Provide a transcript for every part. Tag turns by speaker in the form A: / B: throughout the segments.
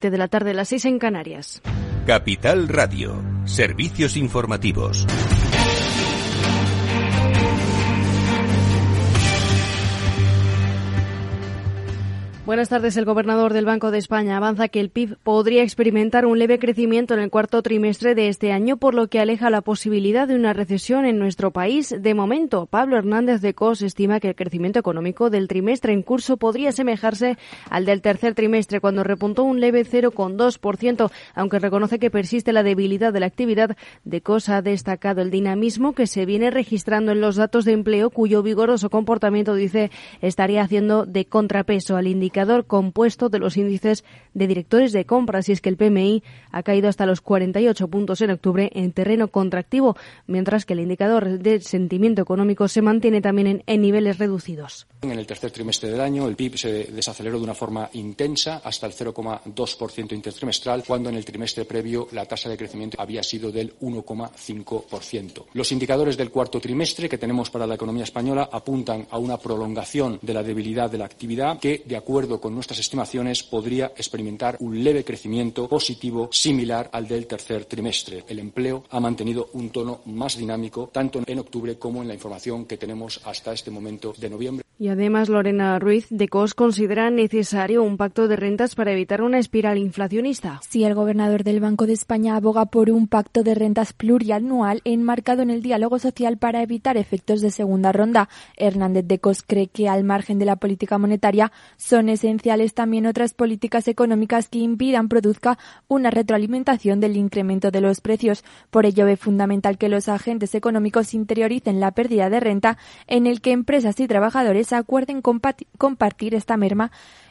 A: de la tarde, a las 6 en Canarias.
B: Capital Radio, servicios informativos.
A: Buenas tardes. El gobernador del Banco de España avanza que el PIB podría experimentar un leve crecimiento en el cuarto trimestre de este año, por lo que aleja la posibilidad de una recesión en nuestro país. De momento, Pablo Hernández de Cos estima que el crecimiento económico del trimestre en curso podría asemejarse al del tercer trimestre, cuando repuntó un leve 0,2%, aunque reconoce que persiste la debilidad de la actividad. De Cos ha destacado el dinamismo que se viene registrando en los datos de empleo, cuyo vigoroso comportamiento, dice, estaría haciendo de contrapeso al indicador compuesto de los índices de directores de compras y es que el PMI ha caído hasta los 48 puntos en octubre en terreno contractivo, mientras que el indicador de sentimiento económico se mantiene también en, niveles reducidos.
C: En el tercer trimestre del año el PIB se desaceleró de una forma intensa hasta el 0,2% intertrimestral, cuando en el trimestre previo la tasa de crecimiento había sido del 1,5%. Los indicadores del cuarto trimestre que tenemos para la economía española apuntan a una prolongación de la debilidad de la actividad que, de acuerdo con nuestras estimaciones, podría experimentar un leve crecimiento positivo similar al del tercer trimestre. El empleo ha mantenido un tono más dinámico tanto en octubre como en la información que tenemos hasta este momento de noviembre.
A: Y además, Lorena Ruiz de COS considera necesario un pacto de rentas para evitar una espiral inflacionista.
D: Si el gobernador del Banco de España aboga por un pacto de rentas plurianual enmarcado en el diálogo social para evitar efectos de segunda ronda. Hernández de Cos cree que al margen de la política monetaria son esenciales también otras políticas económicas que impidan produzca una retroalimentación del incremento de los precios. Por ello, es fundamental que los agentes económicos interioricen la pérdida de renta en el que empresas y trabajadores acuerden compartir esta merma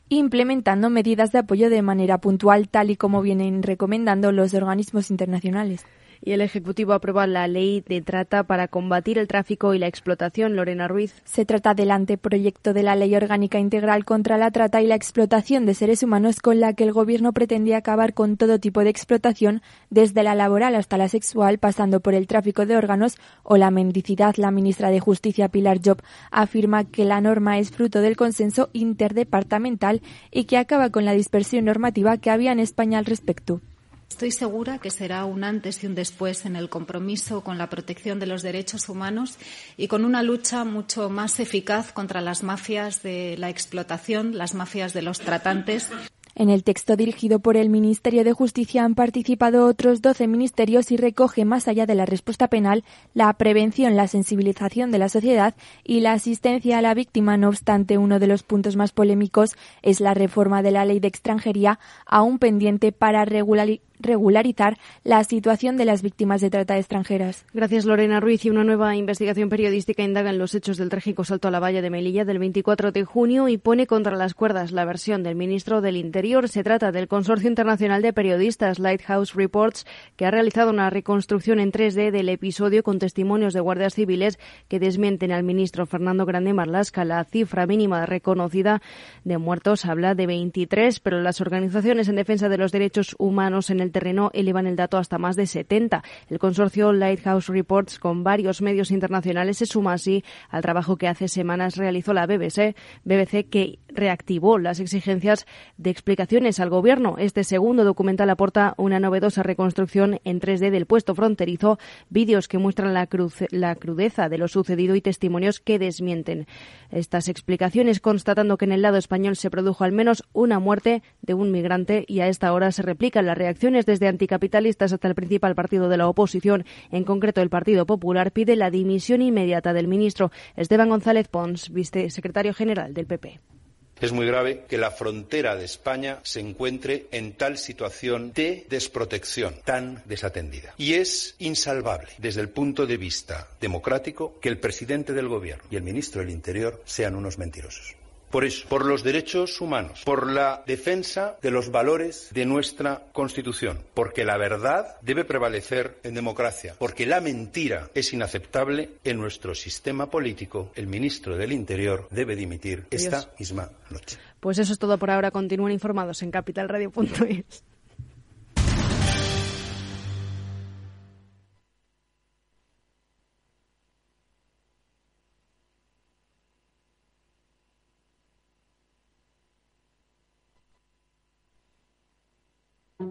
D: implementando medidas de apoyo de manera puntual, tal y como vienen recomendando los organismos internacionales
A: y el Ejecutivo aprueba la ley de trata para combatir el tráfico y la explotación. Lorena Ruiz.
D: Se trata del anteproyecto de la Ley Orgánica Integral contra la Trata y la Explotación de Seres Humanos con la que el Gobierno pretendía acabar con todo tipo de explotación, desde la laboral hasta la sexual, pasando por el tráfico de órganos o la mendicidad. La ministra de Justicia, Pilar Job, afirma que la norma es fruto del consenso interdepartamental y que acaba con la dispersión normativa que había en España al respecto.
E: Estoy segura que será un antes y un después en el compromiso con la protección de los derechos humanos y con una lucha mucho más eficaz contra las mafias de la explotación, las mafias de los tratantes.
D: En el texto dirigido por el Ministerio de Justicia han participado otros 12 ministerios y recoge, más allá de la respuesta penal, la prevención, la sensibilización de la sociedad y la asistencia a la víctima. No obstante, uno de los puntos más polémicos es la reforma de la ley de extranjería, aún pendiente para regularizar regularizar la situación de las víctimas de trata de extranjeras.
A: Gracias, Lorena Ruiz. Y una nueva investigación periodística indaga en los hechos del trágico salto a la valla de Melilla del 24 de junio y pone contra las cuerdas la versión del ministro del Interior. Se trata del Consorcio Internacional de Periodistas Lighthouse Reports, que ha realizado una reconstrucción en 3D del episodio con testimonios de guardias civiles que desmienten al ministro Fernando Grande Marlasca. La cifra mínima reconocida de muertos habla de 23, pero las organizaciones en defensa de los derechos humanos en el terreno elevan el dato hasta más de 70. El consorcio Lighthouse Reports, con varios medios internacionales, se suma así al trabajo que hace semanas realizó la BBC, BBC que reactivó las exigencias de explicaciones al gobierno. Este segundo documental aporta una novedosa reconstrucción en 3D del puesto fronterizo, vídeos que muestran la, la crudeza de lo sucedido y testimonios que desmienten estas explicaciones, constatando que en el lado español se produjo al menos una muerte de un migrante y a esta hora se replican las reacciones desde anticapitalistas hasta el principal partido de la oposición, en concreto el Partido Popular, pide la dimisión inmediata del ministro Esteban González Pons, vicesecretario general del PP.
F: Es muy grave que la frontera de España se encuentre en tal situación de desprotección, tan desatendida. Y es insalvable desde el punto de vista democrático que el presidente del Gobierno y el ministro del Interior sean unos mentirosos. Por eso, por los derechos humanos, por la defensa de los valores de nuestra Constitución, porque la verdad debe prevalecer en democracia, porque la mentira es inaceptable en nuestro sistema político, el ministro del Interior debe dimitir esta misma noche.
A: Pues eso es todo por ahora. Continúen informados en capitalradio.es.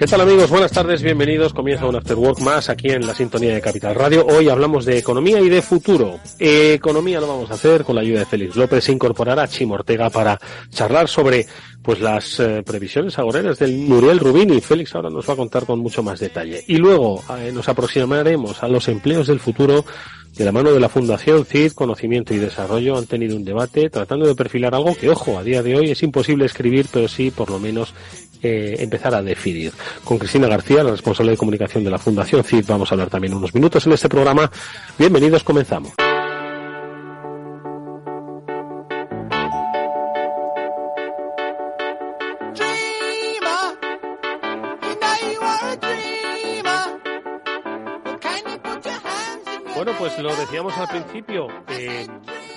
G: ¿Qué tal amigos? Buenas tardes, bienvenidos. Comienza un After Work más aquí en la sintonía de Capital Radio. Hoy hablamos de economía y de futuro. economía lo vamos a hacer con la ayuda de Félix López. Se incorporará Chimo Ortega para charlar sobre pues las eh, previsiones agoreras del Muriel Rubini. Félix ahora nos va a contar con mucho más detalle. Y luego eh, nos aproximaremos a los empleos del futuro de la mano de la Fundación CID, Conocimiento y Desarrollo, han tenido un debate tratando de perfilar algo que, ojo, a día de hoy es imposible escribir, pero sí, por lo menos, eh, empezar a definir. Con Cristina García, la responsable de comunicación de la Fundación CID, vamos a hablar también unos minutos en este programa. Bienvenidos, comenzamos. Bueno, pues lo decíamos al principio. Eh,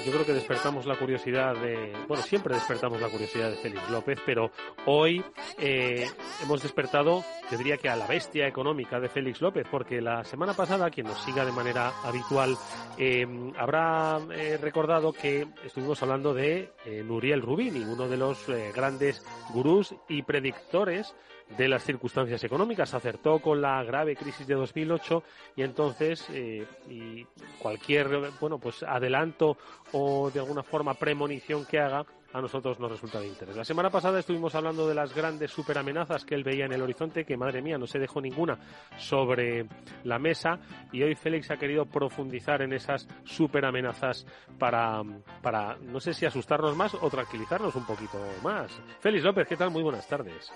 G: yo creo que despertamos la curiosidad de, bueno, siempre despertamos la curiosidad de Félix López, pero hoy eh, hemos despertado, yo diría que a la bestia económica de Félix López, porque la semana pasada, quien nos siga de manera habitual, eh, habrá recordado que estuvimos hablando de Nuriel Rubini, uno de los grandes gurús y predictores de las circunstancias económicas. Acertó con la grave crisis de 2008 y entonces eh, y cualquier bueno pues adelanto o de alguna forma premonición que haga a nosotros nos resulta de interés. La semana pasada estuvimos hablando de las grandes superamenazas que él veía en el horizonte, que madre mía, no se dejó ninguna sobre la mesa y hoy Félix ha querido profundizar en esas superamenazas para, para no sé si asustarnos más o tranquilizarnos un poquito más. Félix López, ¿qué tal? Muy buenas tardes.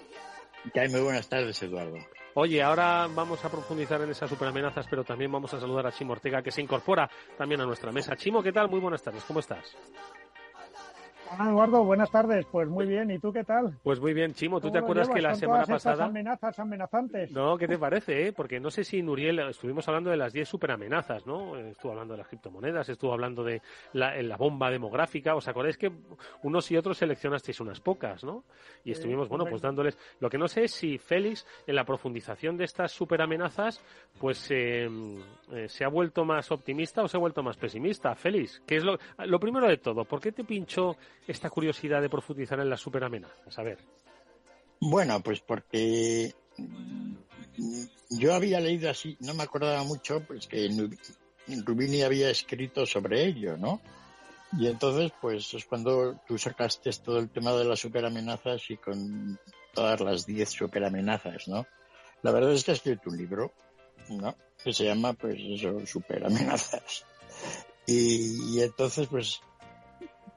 H: Muy buenas tardes, Eduardo.
G: Oye, ahora vamos a profundizar en esas superamenazas, pero también vamos a saludar a Chimo Ortega, que se incorpora también a nuestra mesa. Chimo, ¿qué tal? Muy buenas tardes, ¿cómo estás?
I: Hola Eduardo, buenas tardes. Pues muy bien, ¿y tú qué tal?
G: Pues muy bien, Chimo. ¿Tú te acuerdas que la semana pasada.
I: amenazas amenazantes.
G: No, ¿qué te parece? Eh? Porque no sé si Nuriel, estuvimos hablando de las 10 superamenazas, ¿no? Estuvo hablando de las criptomonedas, estuvo hablando de la, bomba demográfica. ¿Os acordáis que unos y otros seleccionasteis unas pocas, ¿no? Y estuvimos, bueno, pues dándoles. Lo que no sé es si Félix, en la profundización de estas superamenazas, pues eh, eh, se ha vuelto más optimista o se ha vuelto más pesimista. Félix, ¿qué es lo, lo primero de todo? ¿Por qué te pinchó esta curiosidad de profundizar en las superamenazas? A ver.
H: Bueno, pues porque yo había leído así, no me acordaba mucho, pues que Rubini había escrito sobre ello, ¿no? Y entonces, pues es cuando tú sacaste todo el tema de las superamenazas y con todas las 10 superamenazas, ¿no? La verdad es que ha escrito un libro, ¿no? Que se llama, pues eso, superamenazas. Y entonces, pues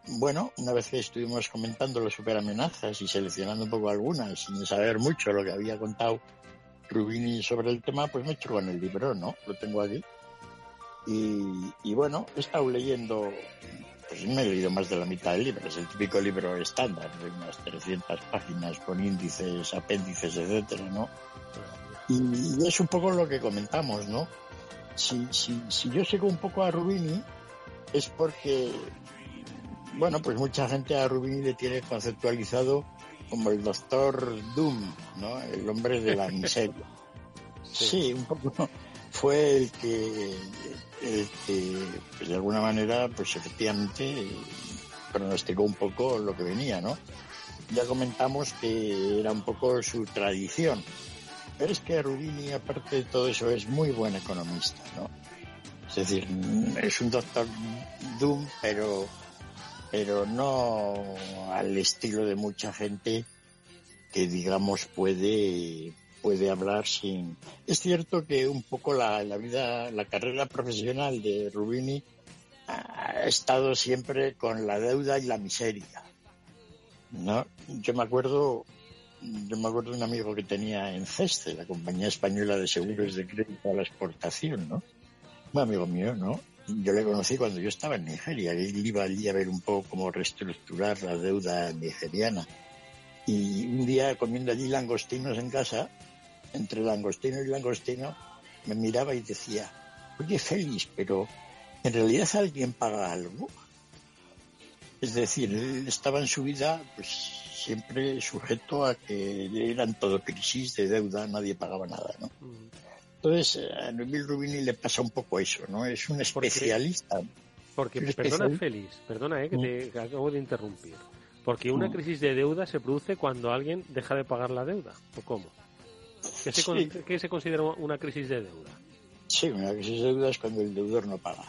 H: bueno, una vez que estuvimos comentando las superamenazas y seleccionando un poco algunas, sin saber mucho lo que había contado Rubini sobre el tema, pues me he con el libro, ¿no? Lo tengo aquí. Y, bueno, he estado leyendo, pues me he leído más de la mitad del libro, es el típico libro estándar, de unas 300 páginas con índices, apéndices, etcétera, ¿no? Y, es un poco lo que comentamos, ¿no? Si, si, si yo sigo un poco a Rubini, es porque bueno, pues mucha gente a Rubini le tiene conceptualizado como el doctor Doom, ¿no? El hombre de la miseria. Sí, un poco fue el que, el que pues de alguna manera, pues efectivamente pronosticó un poco lo que venía, ¿no? Ya comentamos que era un poco su tradición. Pero es que Rubini, aparte de todo eso, es muy buen economista, ¿no? Es decir, es un doctor Doom, pero pero no al estilo de mucha gente que digamos puede puede hablar sin es cierto que un poco la, la vida la carrera profesional de Rubini ha estado siempre con la deuda y la miseria no yo me acuerdo yo me acuerdo de un amigo que tenía en CESTE, la compañía española de seguros de crédito a la exportación, ¿no? Un amigo mío, ¿no? Yo le conocí cuando yo estaba en Nigeria. Él iba allí a ver un poco cómo reestructurar la deuda nigeriana. Y un día comiendo allí langostinos en casa, entre langostino y langostino, me miraba y decía, oye Félix, pero ¿en realidad alguien paga algo? Es decir, él estaba en su vida pues siempre sujeto a que eran todo crisis de deuda, nadie pagaba nada, ¿no? Mm. Entonces, a Neville Rubini le pasa un poco eso, ¿no? Es un especialista.
G: Porque, perdona, Félix, perdona, eh, que te mm. acabo de interrumpir. Porque una mm. crisis de deuda se produce cuando alguien deja de pagar la deuda, ¿o cómo? ¿Qué se, ¿qué se considera una crisis de deuda?
H: Sí, una crisis de deuda es cuando el deudor no paga.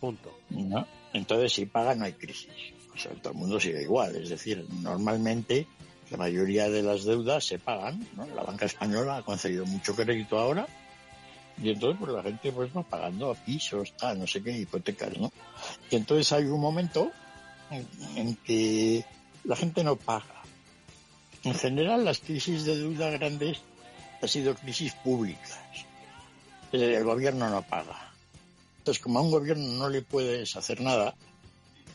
G: Punto.
H: ¿No? Entonces, si paga, no hay crisis. O sea, todo el mundo sigue igual. Es decir, normalmente la mayoría de las deudas se pagan. ¿no? La banca española ha concedido mucho crédito ahora y entonces pues la gente pues va pagando a pisos, tal, no sé qué, hipotecas, ¿no? Y entonces hay un momento en, que la gente no paga. En general las crisis de deuda grandes han sido crisis públicas. El gobierno no paga. Entonces como a un gobierno no le puedes hacer nada,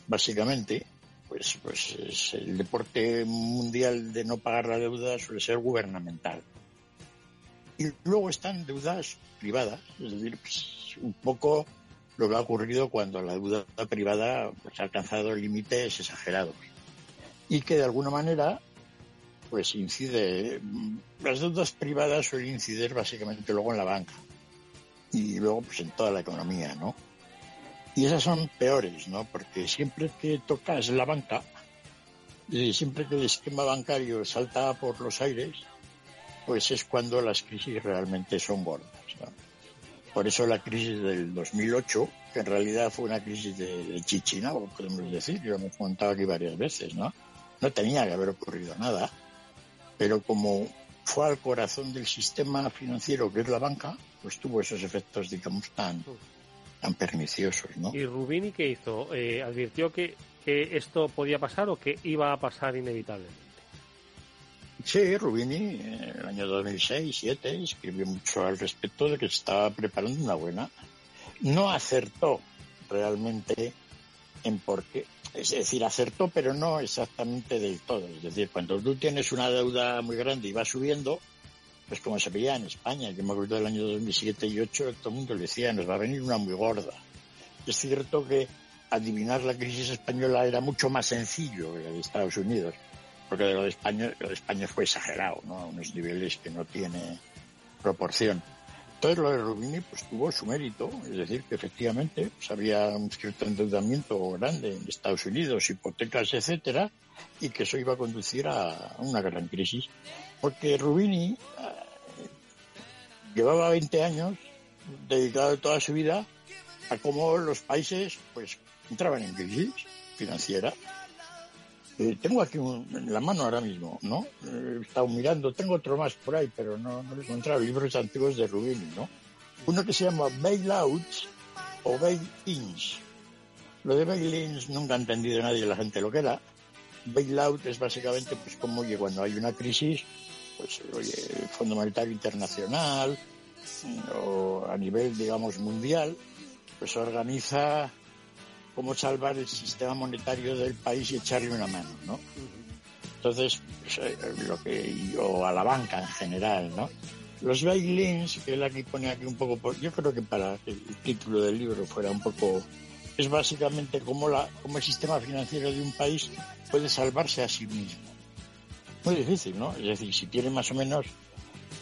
H: básicamente, pues, pues es el deporte mundial de no pagar la deuda suele ser gubernamental. Y luego están deudas privadas, es decir, pues, un poco lo que ha ocurrido cuando la deuda privada pues, ha alcanzado límites exagerados y que de alguna manera pues incide las deudas privadas suelen incidir básicamente luego en la banca y luego pues en toda la economía no y esas son peores no porque siempre que tocas la banca y siempre que el esquema bancario salta por los aires pues es cuando las crisis realmente son gordas. Por eso la crisis del 2008, que en realidad fue una crisis de, de chichina, podemos decir, yo me he contado aquí varias veces, ¿no? No tenía que haber ocurrido nada, pero como fue al corazón del sistema financiero que es la banca, pues tuvo esos efectos, digamos, tan, tan perniciosos, ¿no?
G: ¿Y Rubini qué hizo? Eh, ¿Advirtió que, que esto podía pasar o que iba a pasar inevitablemente?
H: Sí, Rubini en el año 2006-2007 escribió mucho al respecto de que se estaba preparando una buena. No acertó realmente en por qué. Es decir, acertó, pero no exactamente del todo. Es decir, cuando tú tienes una deuda muy grande y va subiendo, pues como se veía en España, yo me acuerdo del año 2007 y 2008, todo el mundo le decía, nos va a venir una muy gorda. Es cierto que adivinar la crisis española era mucho más sencillo que la de Estados Unidos porque lo de España, lo de España fue exagerado, ¿no? A unos niveles que no tiene proporción. Entonces lo de Rubini pues tuvo su mérito, es decir, que efectivamente pues, había un cierto endeudamiento grande en Estados Unidos, hipotecas, etcétera, y que eso iba a conducir a una gran crisis. Porque Rubini eh, llevaba 20 años dedicado toda su vida a cómo los países pues entraban en crisis financiera eh, tengo aquí en la mano ahora mismo, ¿no? Eh, he estado mirando, tengo otro más por ahí, pero no, no he encontrado libros antiguos de Rubini, ¿no? Uno que se llama Bailouts o Bail-ins. Lo de bail-ins nunca ha entendido nadie la gente lo que era. Bailout es básicamente pues como que cuando hay una crisis, pues oye, el Fondo Monetario Internacional o a nivel, digamos, mundial, pues organiza cómo salvar el sistema monetario del país y echarle una mano, ¿no? Entonces, pues, eh, lo que, o a la banca en general, ¿no? Los bailins, que él aquí pone aquí un poco, yo creo que para que el título del libro fuera un poco, es básicamente cómo, la, cómo el sistema financiero de un país puede salvarse a sí mismo. Muy difícil, ¿no? Es decir, si tiene más o menos,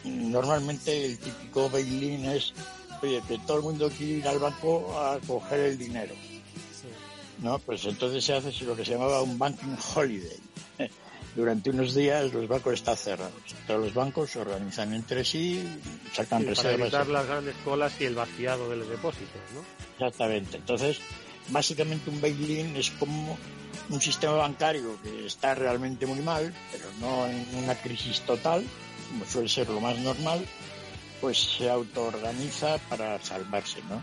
H: normalmente el típico bailin es, oye, que todo el mundo quiere ir al banco a coger el dinero ¿no? Pues entonces se hace lo que se llamaba un banking holiday. Durante unos días los bancos están cerrados. Todos los bancos se organizan entre sí, sacan reservas. Para
G: evitar las grandes colas y el vaciado de los depósitos, ¿no?
H: Exactamente. Entonces, básicamente un bail-in es como un sistema bancario que está realmente muy mal, pero no en una crisis total, como suele ser lo más normal, pues se autoorganiza para salvarse, ¿no?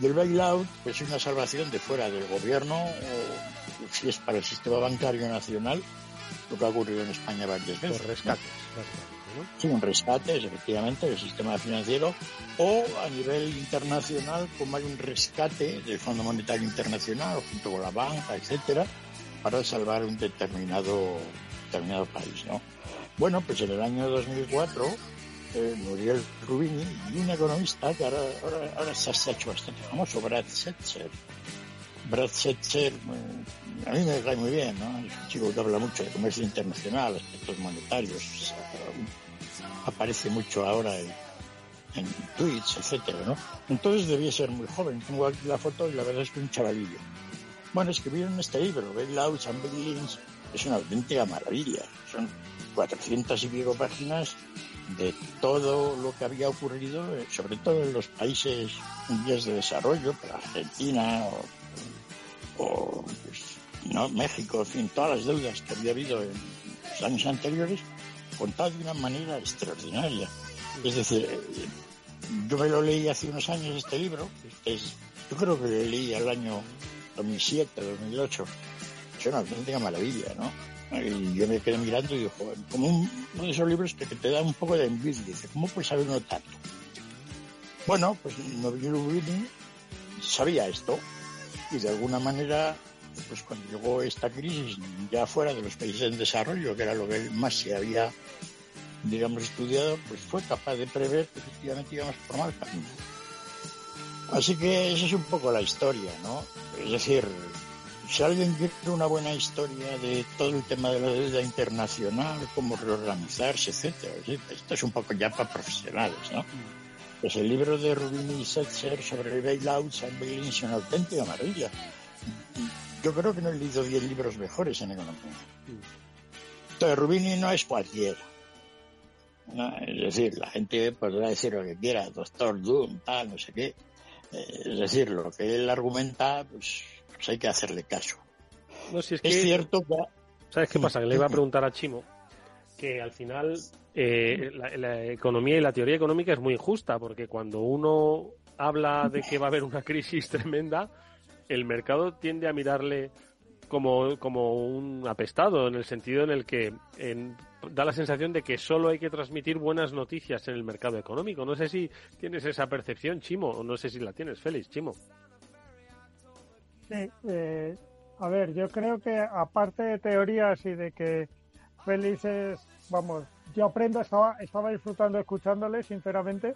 H: Y el bailout pues es una salvación de fuera del gobierno o si es para el sistema bancario nacional, lo que ha ocurrido en España varias veces.
G: rescates,
H: Sí, un rescate, efectivamente, del sistema financiero, o a nivel internacional, como hay un rescate del Fondo Monetario Internacional, junto con la banca, etcétera, para salvar un determinado, determinado país, ¿no? Bueno, pues en el año 2004, Muriel Rubini, y un economista que ahora, ahora, se ha hecho bastante famoso, Brad Setzer. Brad Setzer, a mí me cae muy bien, ¿no? Es un chico que habla mucho de comercio internacional, aspectos monetarios, aparece mucho ahora en, en tweets, etcétera, ¿no? Entonces debía ser muy joven. Tengo aquí la foto y la verdad es que un chavalillo. Bueno, escribieron este libro, Bailouts and Bailings, es una auténtica maravilla. Son 400 y pico páginas de todo lo que había ocurrido, eh, sobre todo en los países en vías de desarrollo, Argentina o, pues, ¿no? México, en fin, todas las deudas que había habido en los años anteriores, contado de una manera extraordinaria. Es decir, yo me lo leí hace unos años este libro, este es, yo creo que lo leí al año 2007, 2008. Es una auténtica maravilla, ¿no? Y yo me quedé mirando y digo, como un, de esos libros que, te da un poco de envidia. Dice, ¿cómo puede saber uno tanto? Bueno, pues Novillo sabía esto y de alguna manera, pues cuando llegó esta crisis ya fuera de los países en desarrollo, que era lo que más se había, digamos, estudiado, pues fue capaz de prever que efectivamente íbamos por mal camino. Así que esa es un poco la historia, ¿no? Es decir, si alguien quiere una buena historia de todo el tema de la deuda internacional, cómo reorganizarse, etcétera, esto es un poco ya para profesionales, ¿no? Pues el libro de Rubini y Setzer sobre and bailings es una auténtica maravilla. Yo creo que no he leído 10 libros mejores en economía. Entonces, Rubini no es cualquiera. Es decir, la gente podrá decir lo que quiera, doctor Doom, tal, no sé qué. Eh, es decir, lo que él argumenta, pues, pues hay que hacerle caso.
G: No, si es,
H: Es
G: que,
H: cierto que...
G: ¿Sabes qué pasa? Que le iba a preguntar a Chimo que al final eh, la, la economía y la teoría económica es muy injusta, porque cuando uno habla de que va a haber una crisis tremenda, el mercado tiende a mirarle como, como un apestado, en el sentido en el que en- da la sensación de que solo hay que transmitir buenas noticias en el mercado económico. No sé si tienes esa percepción, Chimo, o no sé si la tienes, Félix, Chimo.
I: Sí, eh, a ver, yo creo que aparte de teorías y de que Félix es, vamos, yo aprendo, estaba, estaba disfrutando escuchándole, sinceramente,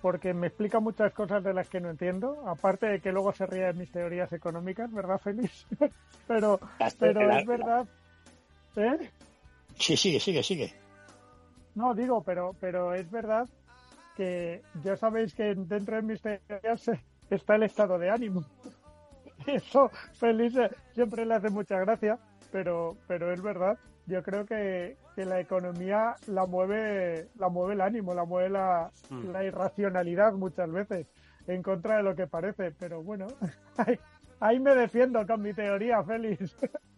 I: porque me explica muchas cosas de las que no entiendo, aparte de que luego se ríe de mis teorías económicas, ¿verdad, Félix? pero, pero es verdad. ¿Eh?
H: Sí, sigue, sigue, sigue.
I: No, digo, pero, pero es verdad que ya sabéis que dentro de mis teorías está el estado de ánimo. Eso, Feliz, siempre le hace mucha gracia, pero, pero es verdad. Yo creo que, que la economía la mueve, la mueve el ánimo, la mueve la,
G: Mm.
I: la irracionalidad muchas veces, en contra de lo que parece. Pero bueno, ahí, ahí me defiendo con mi teoría, Félix.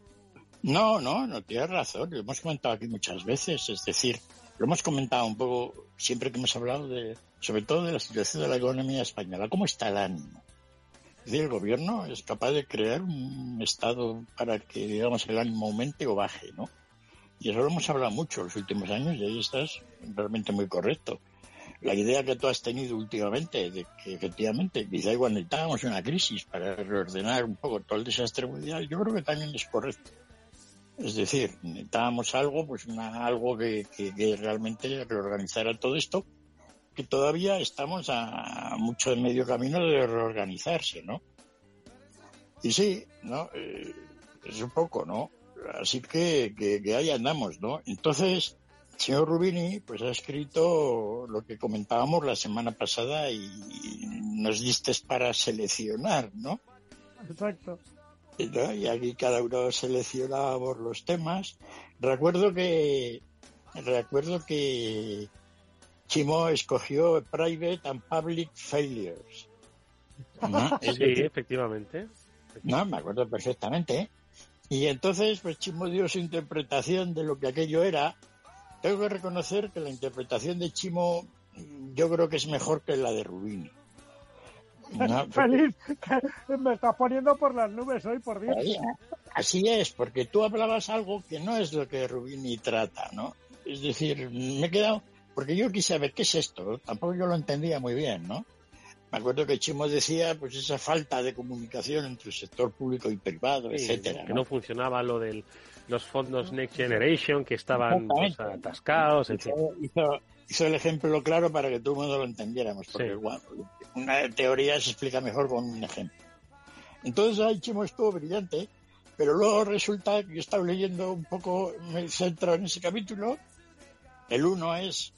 H: No, no, no tienes razón. Lo hemos comentado aquí muchas veces. Es decir, lo hemos comentado un poco siempre que hemos hablado de, sobre todo de la situación de la economía española. ¿Cómo está el ánimo? Decir, el gobierno es capaz de crear un estado para que, digamos, el ánimo aumente o baje, ¿no? Y eso lo hemos hablado mucho los últimos años y ahí estás realmente muy correcto. La idea que tú has tenido últimamente de que efectivamente quizá igual necesitábamos una crisis para reordenar un poco todo el desastre mundial, yo creo que también es correcto. Es decir, necesitábamos algo, pues una, algo que, que, que realmente reorganizara todo esto, que todavía estamos a mucho de medio camino de reorganizarse, ¿no? Y sí, ¿no? Eh, es un poco, ¿no? Así que, que, que ahí andamos, ¿no? Entonces, el señor Rubini, pues ha escrito lo que comentábamos la semana pasada y nos diste para seleccionar, ¿no?
I: Exacto.
H: ¿no? y aquí cada uno seleccionábamos los temas. Recuerdo que recuerdo que Chimo escogió Private and Public Failures. ¿no? Es
G: Sí,
H: decir,
G: efectivamente.
H: no, me acuerdo perfectamente. ¿eh? Y entonces, pues Chimo dio su interpretación de lo que aquello era. Tengo que reconocer que la interpretación de Chimo yo creo que es mejor que la de Rubini. No, porque-
I: Feliz, que me estás poniendo por las nubes hoy, por Dios.
H: Ahí, Así es, porque tú hablabas algo que no es lo que Rubini trata, ¿no? Es decir, me he quedado, porque yo quise saber qué es esto, tampoco yo lo entendía muy bien, ¿no? Me acuerdo que Chimo decía, pues esa falta de comunicación entre el sector público y privado,
G: Sí,
H: etcétera.
G: que
H: ¿no?
G: no funcionaba lo de los fondos Next Generation, que estaban pues, atascados, etc.
H: Hizo, hizo- hizo el ejemplo claro para que todo el mundo lo entendiéramos, porque una teoría se explica mejor con un ejemplo. Entonces ahí Chimo estuvo brillante, pero luego resulta que yo estaba leyendo un poco, me centro en ese capítulo, el uno es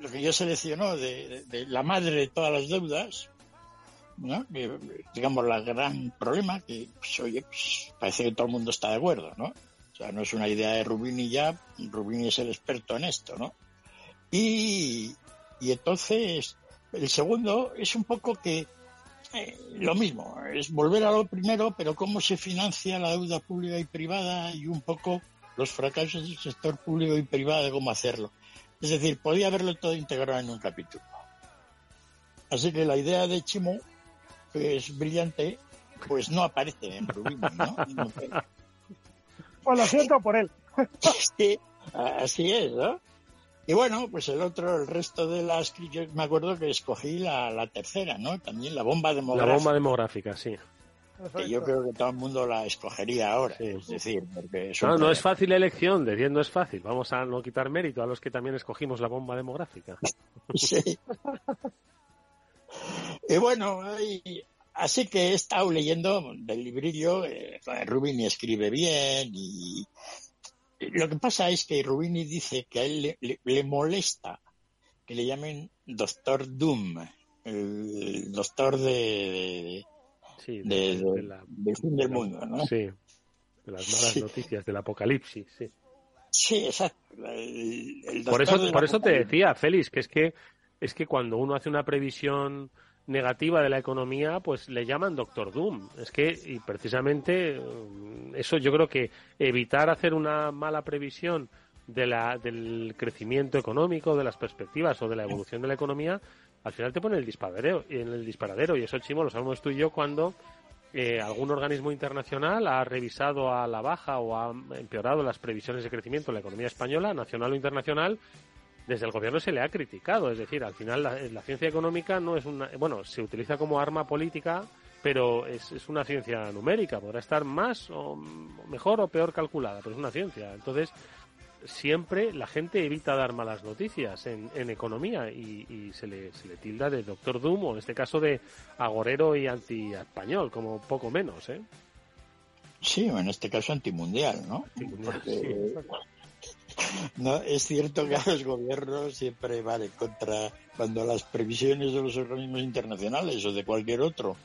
H: lo que yo seleccionó de, la madre de todas las deudas, ¿no? digamos, la gran problema, que, pues, oye, pues, parece que todo el mundo está de acuerdo, ¿no? O sea, no es una idea de Rubini ya, Rubini es el experto en esto, ¿no? Y, y entonces, el segundo es un poco que eh, lo mismo, es volver a lo primero, pero cómo se financia la deuda pública y privada y un poco los fracasos del sector público y privado de cómo hacerlo. Es decir, podía haberlo todo integrado en un capítulo. Así que la idea de Chimo, que es brillante, pues no aparece en Rubini, ¿no?
I: pues lo siento por él.
H: así es, ¿no? Y bueno, pues el otro, el resto de las que yo me acuerdo que escogí la, tercera, ¿no? También la bomba demográfica.
G: La bomba demográfica, sí.
H: Que yo creo que todo el mundo la escogería ahora, es decir, porque
G: no, no es fácil elección, decir no es fácil. Vamos a no quitar mérito a los que también escogimos la bomba demográfica.
H: sí. y bueno, así que he estado leyendo del librillo, eh, Rubini escribe bien y lo que pasa es que Rubini dice que a él le, molesta que le llamen Doctor Doom, el doctor de,
G: sí,
H: del fin del mundo, ¿no?
G: Sí, de las malas noticias, del apocalipsis, sí.
H: Sí, exacto.
G: por eso, por eso te decía, Félix, que es que es que cuando uno hace una previsión negativa de la economía, pues le llaman Doctor Doom. Es que, y precisamente, mm, eso yo creo que evitar hacer una mala previsión de la, del crecimiento económico, de las perspectivas o de la evolución de la economía, al final te pone el disparadero, en el disparadero. Y eso, Chimo, lo sabemos tú y yo cuando eh, algún organismo internacional ha revisado a la baja o ha empeorado las previsiones de crecimiento de la economía española, nacional o internacional, desde el gobierno se le ha criticado. Es decir, al final la, ciencia económica no es una. Bueno, se utiliza como arma política, pero es, es una ciencia numérica. Podrá estar más o mejor o peor calculada, pero es una ciencia. Entonces, siempre la gente evita dar malas noticias en, en economía y, se, le, se le tilda de doctor Doom o en este caso de agorero y anti-español, como poco menos, ¿eh?
H: Sí, o en este caso antimundial, ¿no? No, es cierto que a los gobiernos siempre vale contra cuando las previsiones de los organismos internacionales o de cualquier otro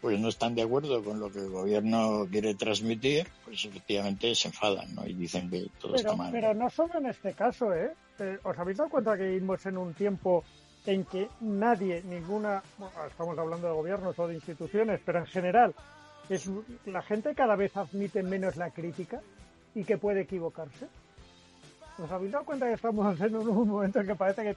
H: pues no están de acuerdo con lo que el gobierno quiere transmitir, pues efectivamente se enfadan, ¿no? Y dicen que todo está mal.
I: Pero no solo en este caso, ¿eh? ¿eh? ¿Os habéis dado cuenta que vivimos en un tiempo en que nadie, ninguna, estamos hablando de gobiernos o de instituciones, pero en general, es la gente cada vez admite menos la crítica y que puede equivocarse? ¿Os habéis dado cuenta que estamos en un momento en que parece que,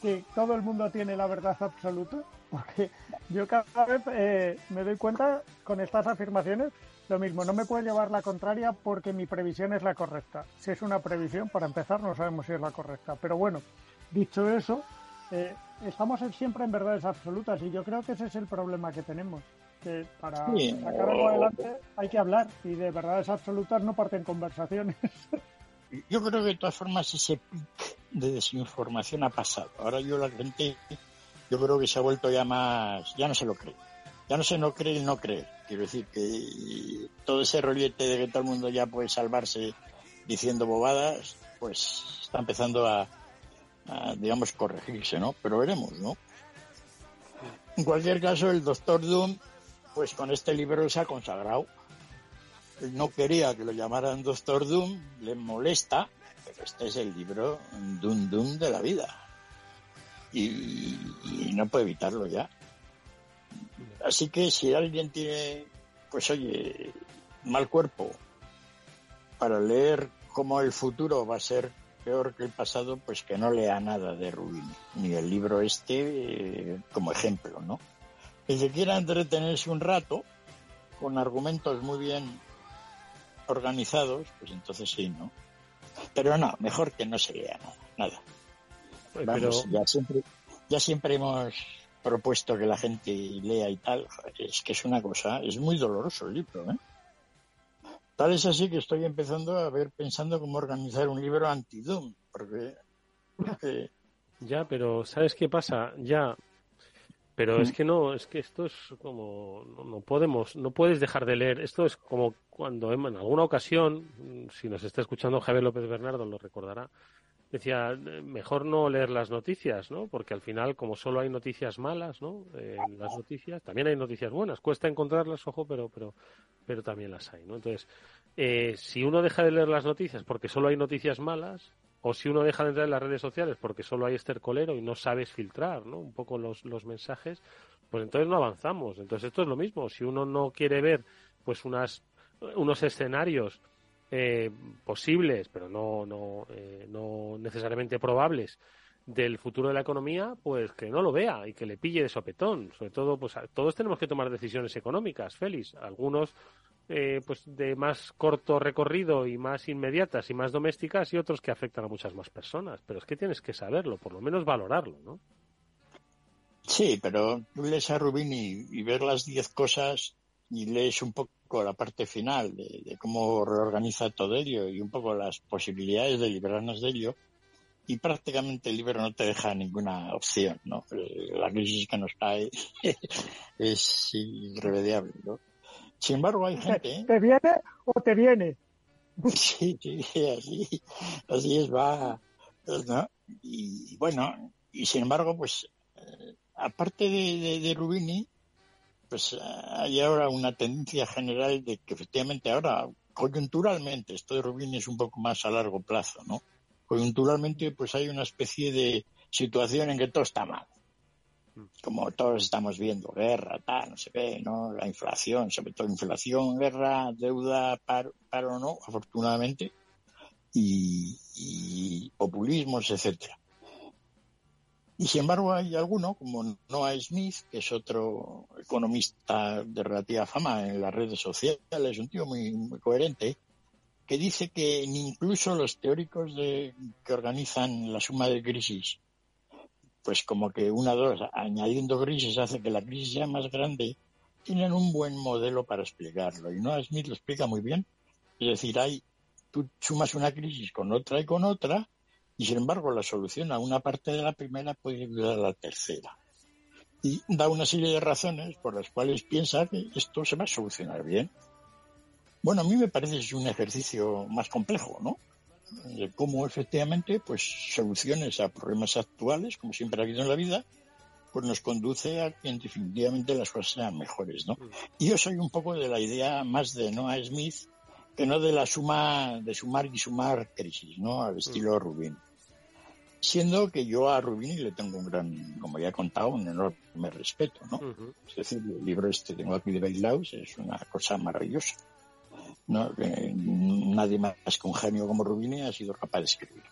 I: que todo el mundo tiene la verdad absoluta? Porque yo cada vez eh, me doy cuenta con estas afirmaciones lo mismo, no me puede llevar la contraria porque mi previsión es la correcta. Si es una previsión, para empezar, no sabemos si es la correcta. Pero bueno, dicho eso, eh, estamos siempre en verdades absolutas y yo creo que ese es el problema que tenemos. Que para sacar algo adelante hay que hablar y de verdades absolutas no parten conversaciones.
H: Yo creo que de todas formas ese pic de desinformación ha pasado. Ahora yo la gente, yo creo que se ha vuelto ya más, ya no se lo cree. Ya no se no cree el no creer. Quiero decir que todo ese rollete de que todo el mundo ya puede salvarse diciendo bobadas, pues está empezando a, a digamos, corregirse, ¿no? Pero veremos, ¿no? En cualquier caso, el doctor Doom, pues con este libro se ha consagrado no quería que lo llamaran Doctor Doom, le molesta, pero este es el libro Doom Doom de la vida. Y, no puede evitarlo ya. Así que si alguien tiene, pues oye, mal cuerpo para leer cómo el futuro va a ser peor que el pasado, pues que no lea nada de Rubini, ni el libro este eh, como ejemplo, ¿no? Que quiera entretenerse un rato, con argumentos muy bien organizados, pues entonces sí, ¿no? Pero no, mejor que no se lea nada, nada. ya siempre, ya siempre hemos propuesto que la gente lea y tal, es que es una cosa, es muy doloroso el libro, ¿eh? Tal es así que estoy empezando a ver, pensando cómo organizar un libro anti-Doom, porque,
G: Ya, pero ¿sabes qué pasa? Ya, pero es mm. que no, es que esto es como, no, podemos, no puedes dejar de leer. Esto es como cuando en alguna ocasión, si nos está escuchando Javier López Bernardo, lo recordará, decía, mejor no leer las noticias, ¿no? Porque al final, como solo hay noticias malas, ¿no? En las noticias, también hay noticias buenas. Cuesta encontrarlas, ojo, pero, pero, pero también las hay, ¿no? Entonces, eh, si uno deja de leer las noticias porque solo hay noticias malas, o si uno deja de entrar en las redes sociales porque solo hay estercolero y no sabes filtrar, ¿no? Un poco los, los mensajes, pues entonces no avanzamos. Entonces esto es lo mismo. Si uno no quiere ver, pues unas, unos escenarios eh, posibles, pero no, no, eh, no necesariamente probables del futuro de la economía, pues que no lo vea y que le pille de sopetón. Sobre todo, pues todos tenemos que tomar decisiones económicas, Félix. Algunos eh, pues de más corto recorrido y más inmediatas y más domésticas y otros que afectan a muchas más personas. Pero es que tienes que saberlo, por lo menos valorarlo, ¿no?
H: Sí, pero tú lees a Rubini y, ver las diez cosas y lees un poco la parte final de, cómo reorganiza todo ello y un poco las posibilidades de librarnos de ello y prácticamente el libro no te deja ninguna opción, ¿no? La crisis que nos cae es irremediable, ¿no? Sin embargo, hay gente.
I: ¿Te viene o te viene?
H: Sí, sí, así, así es, va. ¿no? Y bueno, y sin embargo, pues, eh, aparte de, de, Rubini, pues hay ahora una tendencia general de que efectivamente ahora, coyunturalmente, esto de Rubini es un poco más a largo plazo, ¿no? Coyunturalmente, pues hay una especie de situación en que todo está mal como todos estamos viendo, guerra, tal, no sé qué, ¿no? La inflación, sobre todo inflación, guerra, deuda, paro, paro no, afortunadamente, y, populismos, etcétera. Y sin embargo hay alguno, como Noah Smith, que es otro economista de relativa fama en las redes sociales, un tío muy, muy coherente, que dice que incluso los teóricos de, que organizan la suma de crisis pues como que una dos, añadiendo crisis hace que la crisis sea más grande, tienen un buen modelo para explicarlo. Y Noah Smith lo explica muy bien. Es decir, hay, tú sumas una crisis con otra y con otra, y sin embargo la solución a una parte de la primera puede ayudar a la tercera. Y da una serie de razones por las cuales piensa que esto se va a solucionar bien. Bueno, a mí me parece que es un ejercicio más complejo, ¿no? De cómo efectivamente pues soluciones a problemas actuales, como siempre ha habido en la vida, pues nos conduce a que definitivamente las cosas sean mejores, ¿no? Mm. Y yo soy un poco de la idea más de Noah Smith que no de la suma, de sumar y sumar crisis, ¿no? Al estilo mm. Rubin. Siendo que yo a Rubin le tengo un gran, como ya he contado, un enorme respeto, ¿no? Es decir, el libro este tengo aquí de Bailaus es una cosa maravillosa. ¿No? nadie más que un genio como Rubini ha sido capaz de escribir.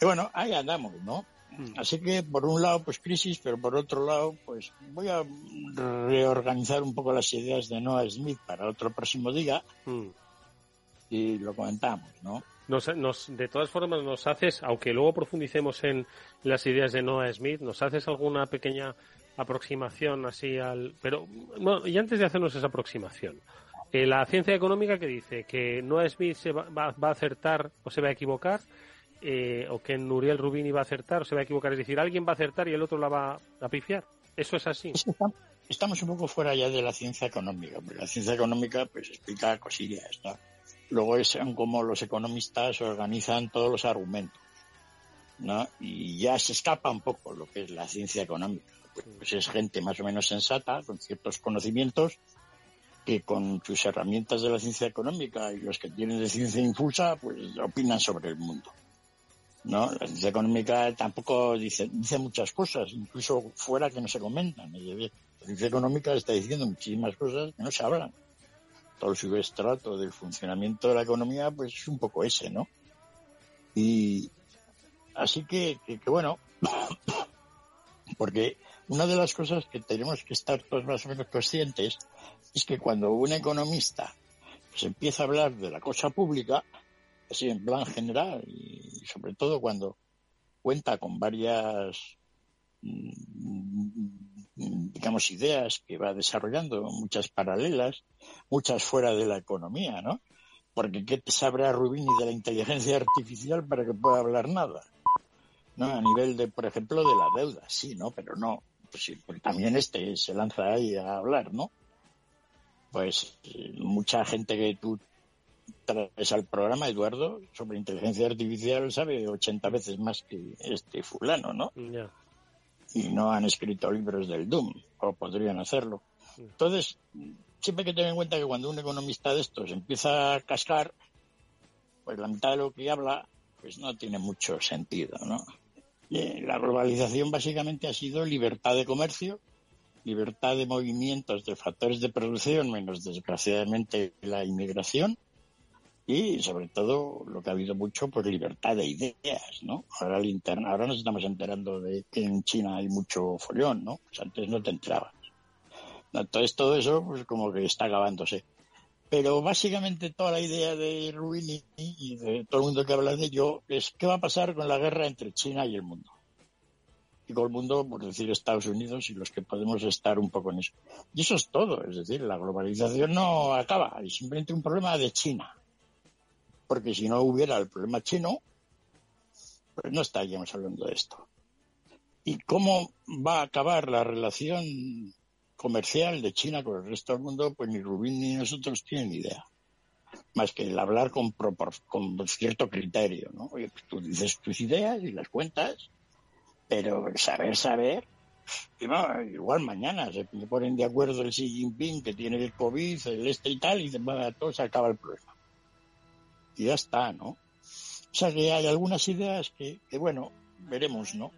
H: Y bueno, ahí andamos, ¿no? Mm. Así que por un lado, pues crisis, pero por otro lado, pues voy a reorganizar un poco las ideas de Noah Smith para otro próximo día mm. y lo comentamos, ¿no?
G: Nos, de todas formas, nos haces, aunque luego profundicemos en las ideas de Noah Smith, nos haces alguna pequeña aproximación así al. Pero, bueno, y antes de hacernos esa aproximación, la ciencia económica que dice que Noah Smith se va, a acertar o se va a equivocar, eh, o que Nuriel Rubini va a acertar o se va a equivocar. Es decir, alguien va a acertar y el otro la va a pifiar. ¿Eso es así?
H: Estamos un poco fuera ya de la ciencia económica, porque la ciencia económica pues explica cosillas, Luego es como los economistas organizan todos los argumentos, ¿no? Y ya se escapa un poco lo que es la ciencia económica. Pues es gente más o menos sensata, con ciertos conocimientos, que con sus herramientas de la ciencia económica y los que tienen de ciencia infusa, pues opinan sobre el mundo. ¿no? La ciencia económica tampoco dice, dice muchas cosas, incluso fuera que no se comentan. La ciencia económica está diciendo muchísimas cosas que no se hablan. Todo el subestrato del funcionamiento de la economía, pues es un poco ese, ¿no? Y así que, que bueno, porque una de las cosas que tenemos que estar todos más o menos conscientes es que cuando un economista se empieza a hablar de la cosa pública, así en plan general, y sobre todo cuando cuenta con varias, mm, digamos, ideas que va desarrollando, muchas paralelas, muchas fuera de la economía, ¿no? Porque ¿qué sabrá Rubini de la inteligencia artificial para que pueda hablar nada? ¿no? A nivel de, por ejemplo, de la deuda, sí, ¿no? Pero no, pues también este se lanza ahí a hablar, ¿no? Pues mucha gente que tú traes al programa, Eduardo, sobre inteligencia artificial sabe 80 veces más que este fulano, ¿no? Y no han escrito libros del Doom, o podrían hacerlo. Entonces, siempre hay que tener en cuenta que cuando un economista de estos empieza a cascar, pues la mitad de lo que habla, pues no tiene mucho sentido, ¿no? la globalización básicamente ha sido libertad de comercio, libertad de movimientos de factores de producción, menos desgraciadamente la inmigración, y sobre todo lo que ha habido mucho, pues libertad de ideas, ¿no? Ahora, el interna, ahora nos estamos enterando de que en China hay mucho follón, ¿no? Pues antes no te enterabas. Entonces todo eso, pues como que está acabándose. Pero básicamente toda la idea de Rubini y de todo el mundo que habla de ello es qué va a pasar con la guerra entre China y el mundo. Con el mundo, por decir Estados Unidos y los que podemos estar un poco en eso. Y eso es todo, es decir, la globalización no acaba, es simplemente un problema de China porque si no hubiera el problema chino, pues no estaríamos hablando de esto. ¿Y cómo va a acabar la relación comercial de China con el resto del mundo? Pues ni Rubín ni nosotros tienen idea. Más que el hablar con, con cierto criterio, ¿no? Pues tú dices tus ideas y las cuentas, pero saber, saber, igual mañana se ponen de acuerdo el Xi Jinping que tiene el COVID, el este y tal, y de todo se acaba el problema y ya está, ¿no? O sea que hay algunas ideas que, bueno, veremos, ¿no?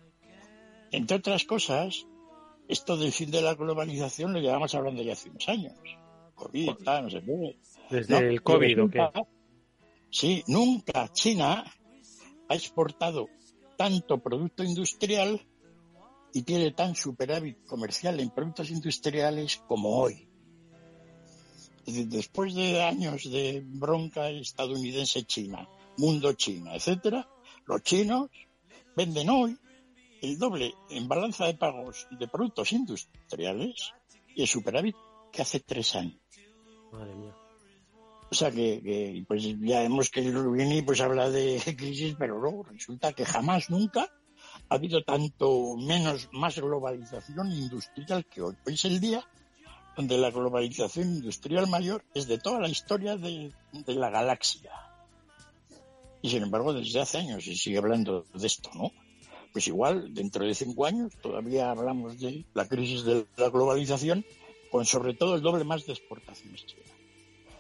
H: Entre otras cosas, esto del fin de la globalización lo llevamos hablando ya hace unos años. COVID, tal, no sé qué.
G: Desde el COVID, ¿o qué?
H: Sí, nunca China ha exportado tanto producto industrial y tiene tan superávit comercial en productos industriales como hoy después de años de bronca estadounidense-China, mundo-China, etcétera, los chinos venden hoy el doble en balanza de pagos de productos industriales y el superávit que hace tres años.
G: Madre mía.
H: O sea que, pues ya vemos que Rubini pues habla de crisis, pero luego resulta que jamás nunca ha habido tanto menos más globalización industrial que hoy. Hoy es el día donde la globalización industrial mayor es de toda la historia de, la galaxia. Y sin embargo, desde hace años se sigue hablando de esto, ¿no? Pues igual, dentro de cinco años, todavía hablamos de la crisis de la globalización, con sobre todo el doble más de exportaciones chinas.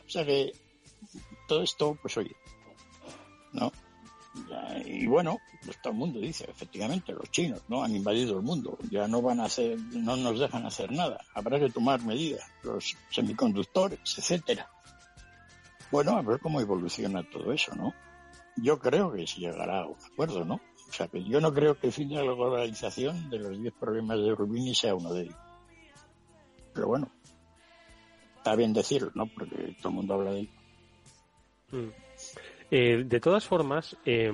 H: O sea que todo esto, pues oye, ¿no? Y bueno, pues todo el mundo dice, efectivamente, los chinos no han invadido el mundo, ya no van a hacer, no nos dejan hacer nada, habrá que tomar medidas, los semiconductores, etcétera. Bueno, a ver cómo evoluciona todo eso, ¿no? Yo creo que se llegará a un acuerdo, ¿no? O sea, que yo no creo que el fin de la globalización de los 10 problemas de Rubini sea uno de ellos. Pero bueno, está bien decirlo, ¿no? Porque todo el mundo habla de.
G: Eh, de todas formas, eh,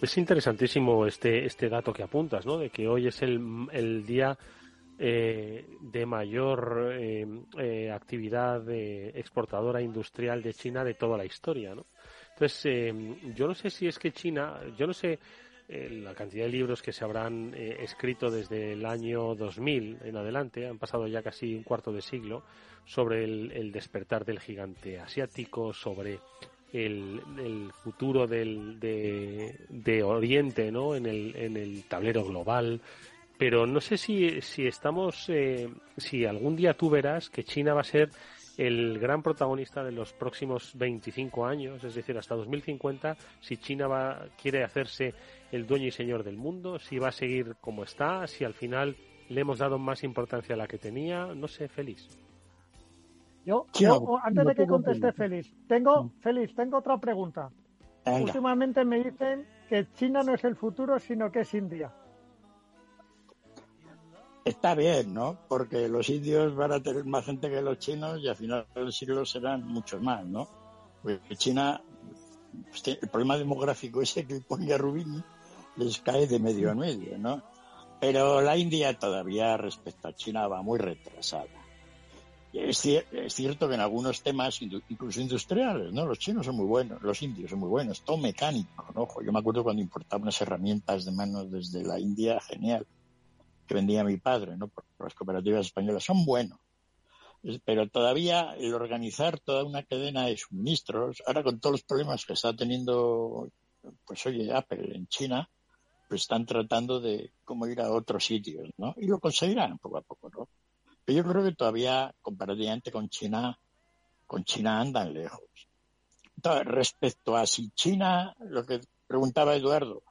G: es interesantísimo este, este dato que apuntas, ¿no? De que hoy es el, el día eh, de mayor actividad exportadora industrial de China de toda la historia, ¿no? Entonces, yo no sé si es que China, yo no sé la cantidad de libros que se habrán escrito desde el año 2000 en adelante, han pasado ya casi un cuarto de siglo, sobre el, el despertar del gigante asiático, sobre el, futuro del, de, Oriente ¿no? en, el, en el tablero global. Pero no sé si, si estamos, eh, si algún día tú verás que China va a ser el gran protagonista de los próximos 25 años, es decir, hasta 2050, si China va, quiere hacerse el dueño y señor del mundo, si va a seguir como está, si al final le hemos dado más importancia a la que tenía, no sé, feliz.
I: Yo, yo antes de que conteste Félix, tengo, Félix, tengo otra pregunta. Últimamente me dicen que China no es el futuro, sino que es India.
H: Está bien, ¿no? Porque los indios van a tener más gente que los chinos y al final del siglo serán muchos más, ¿no? Porque China, este, el problema demográfico ese que pone a Rubini les cae de medio a medio, ¿no? Pero la India todavía respecto a China va muy retrasada Es, cierto que en algunos temas, incluso industriales, ¿no? Los chinos son muy buenos, los indios son muy buenos, todo mecánico, ¿no? Yo me acuerdo cuando importaba unas herramientas de mano desde la India, genial, que vendía mi padre, ¿no? Por las cooperativas españolas, son buenos. Pero todavía el organizar toda una cadena de suministros, ahora con todos los problemas que está teniendo, pues oye, Apple en China, pues están tratando de cómo ir a otros sitios, ¿no? Y lo conseguirán poco a poco, ¿no? Pero yo creo que todavía, comparativamente con China, con China andan lejos. Entonces, respecto a si China, lo que preguntaba Eduardo,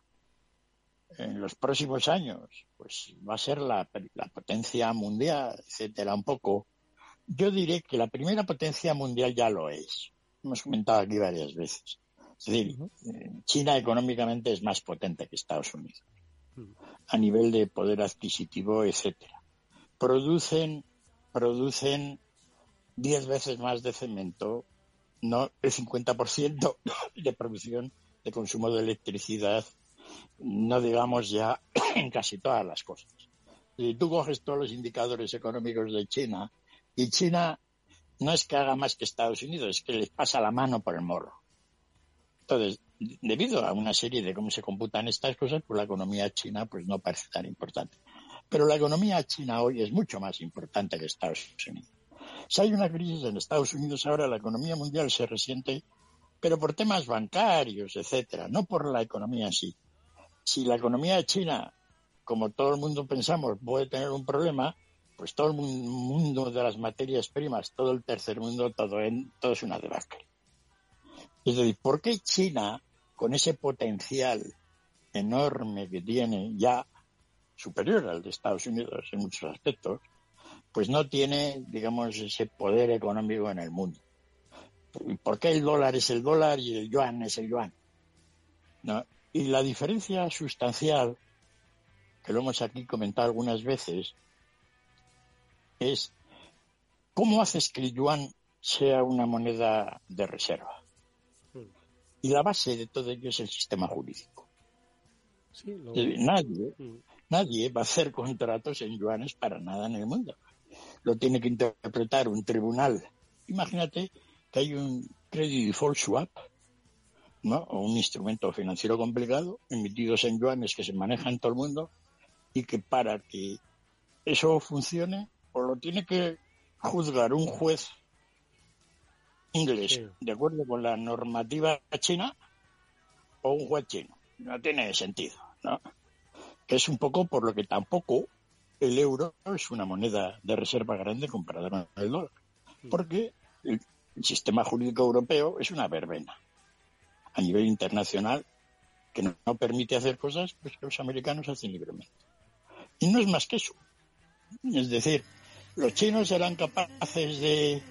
H: en los próximos años, pues va a ser la, potencia mundial, etcétera, un poco. Yo diré que la primera potencia mundial ya lo es. Hemos comentado aquí varias veces. Es decir, China económicamente es más potente que Estados Unidos a nivel de poder adquisitivo, etcétera producen, producen 10 veces más de cemento, no el 50% de producción de consumo de electricidad, no digamos ya en casi todas las cosas. Si tú coges todos los indicadores económicos de China, y China no es que haga más que Estados Unidos, es que les pasa la mano por el morro. Entonces, debido a una serie de cómo se computan estas cosas, pues la economía china pues no parece tan importante. Pero la economía china hoy es mucho más importante que Estados Unidos. Si hay una crisis en Estados Unidos ahora, la economía mundial se resiente, pero por temas bancarios, etcétera, no por la economía en sí. Si la economía china, como todo el mundo pensamos, puede tener un problema, pues todo el mundo de las materias primas, todo el tercer mundo, todo, es una debacle. Es decir, ¿por qué China, con ese potencial enorme que tiene ya superior al de Estados Unidos en muchos aspectos, pues no tiene, digamos, ese poder económico en el mundo. ¿Por qué el dólar es el dólar y el yuan es el yuan? Y la diferencia sustancial, que lo hemos aquí comentado algunas veces, es cómo haces que el yuan sea una moneda de reserva. Hmm. Y la base de todo ello es el sistema jurídico. Nadie, hmm. Nadie va a hacer contratos en yuanes para nada en el mundo. Lo tiene que interpretar un tribunal. Imagínate que hay un credit default swap, ¿no? O un instrumento financiero complicado emitidos en yuanes que se manejan en todo el mundo y que para que eso funcione, o lo tiene que juzgar un juez inglés de acuerdo con la normativa china o un juez chino. No tiene sentido, ¿no? Es un poco por lo que tampoco el euro es una moneda de reserva grande comparada con el dólar, porque el, sistema jurídico europeo es una verbena a nivel internacional que no, permite hacer cosas pues, que los americanos hacen libremente. Y no es más que eso. Es decir, los chinos serán capaces de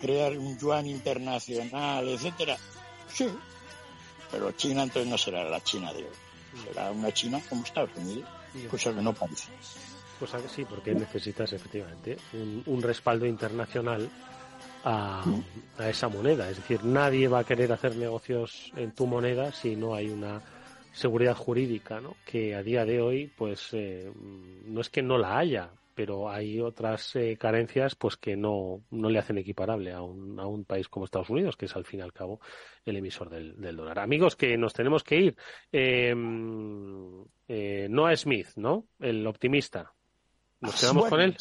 H: crear un yuan internacional, etcétera. Sí, pero China entonces no será la China de hoy será una China como Estados Unidos, cosa que no parece.
G: Cosa que sí, porque necesitas efectivamente un, respaldo internacional a, a, esa moneda. Es decir, nadie va a querer hacer negocios en tu moneda si no hay una seguridad jurídica, ¿no? Que a día de hoy, pues, eh, no es que no la haya, pero hay otras eh, carencias pues que no, no le hacen equiparable a un, a un país como Estados Unidos, que es al fin y al cabo el emisor del, del dólar. Amigos, que nos tenemos que ir. Eh, eh, Noah Smith, ¿no? El optimista. ¿Nos quedamos con él?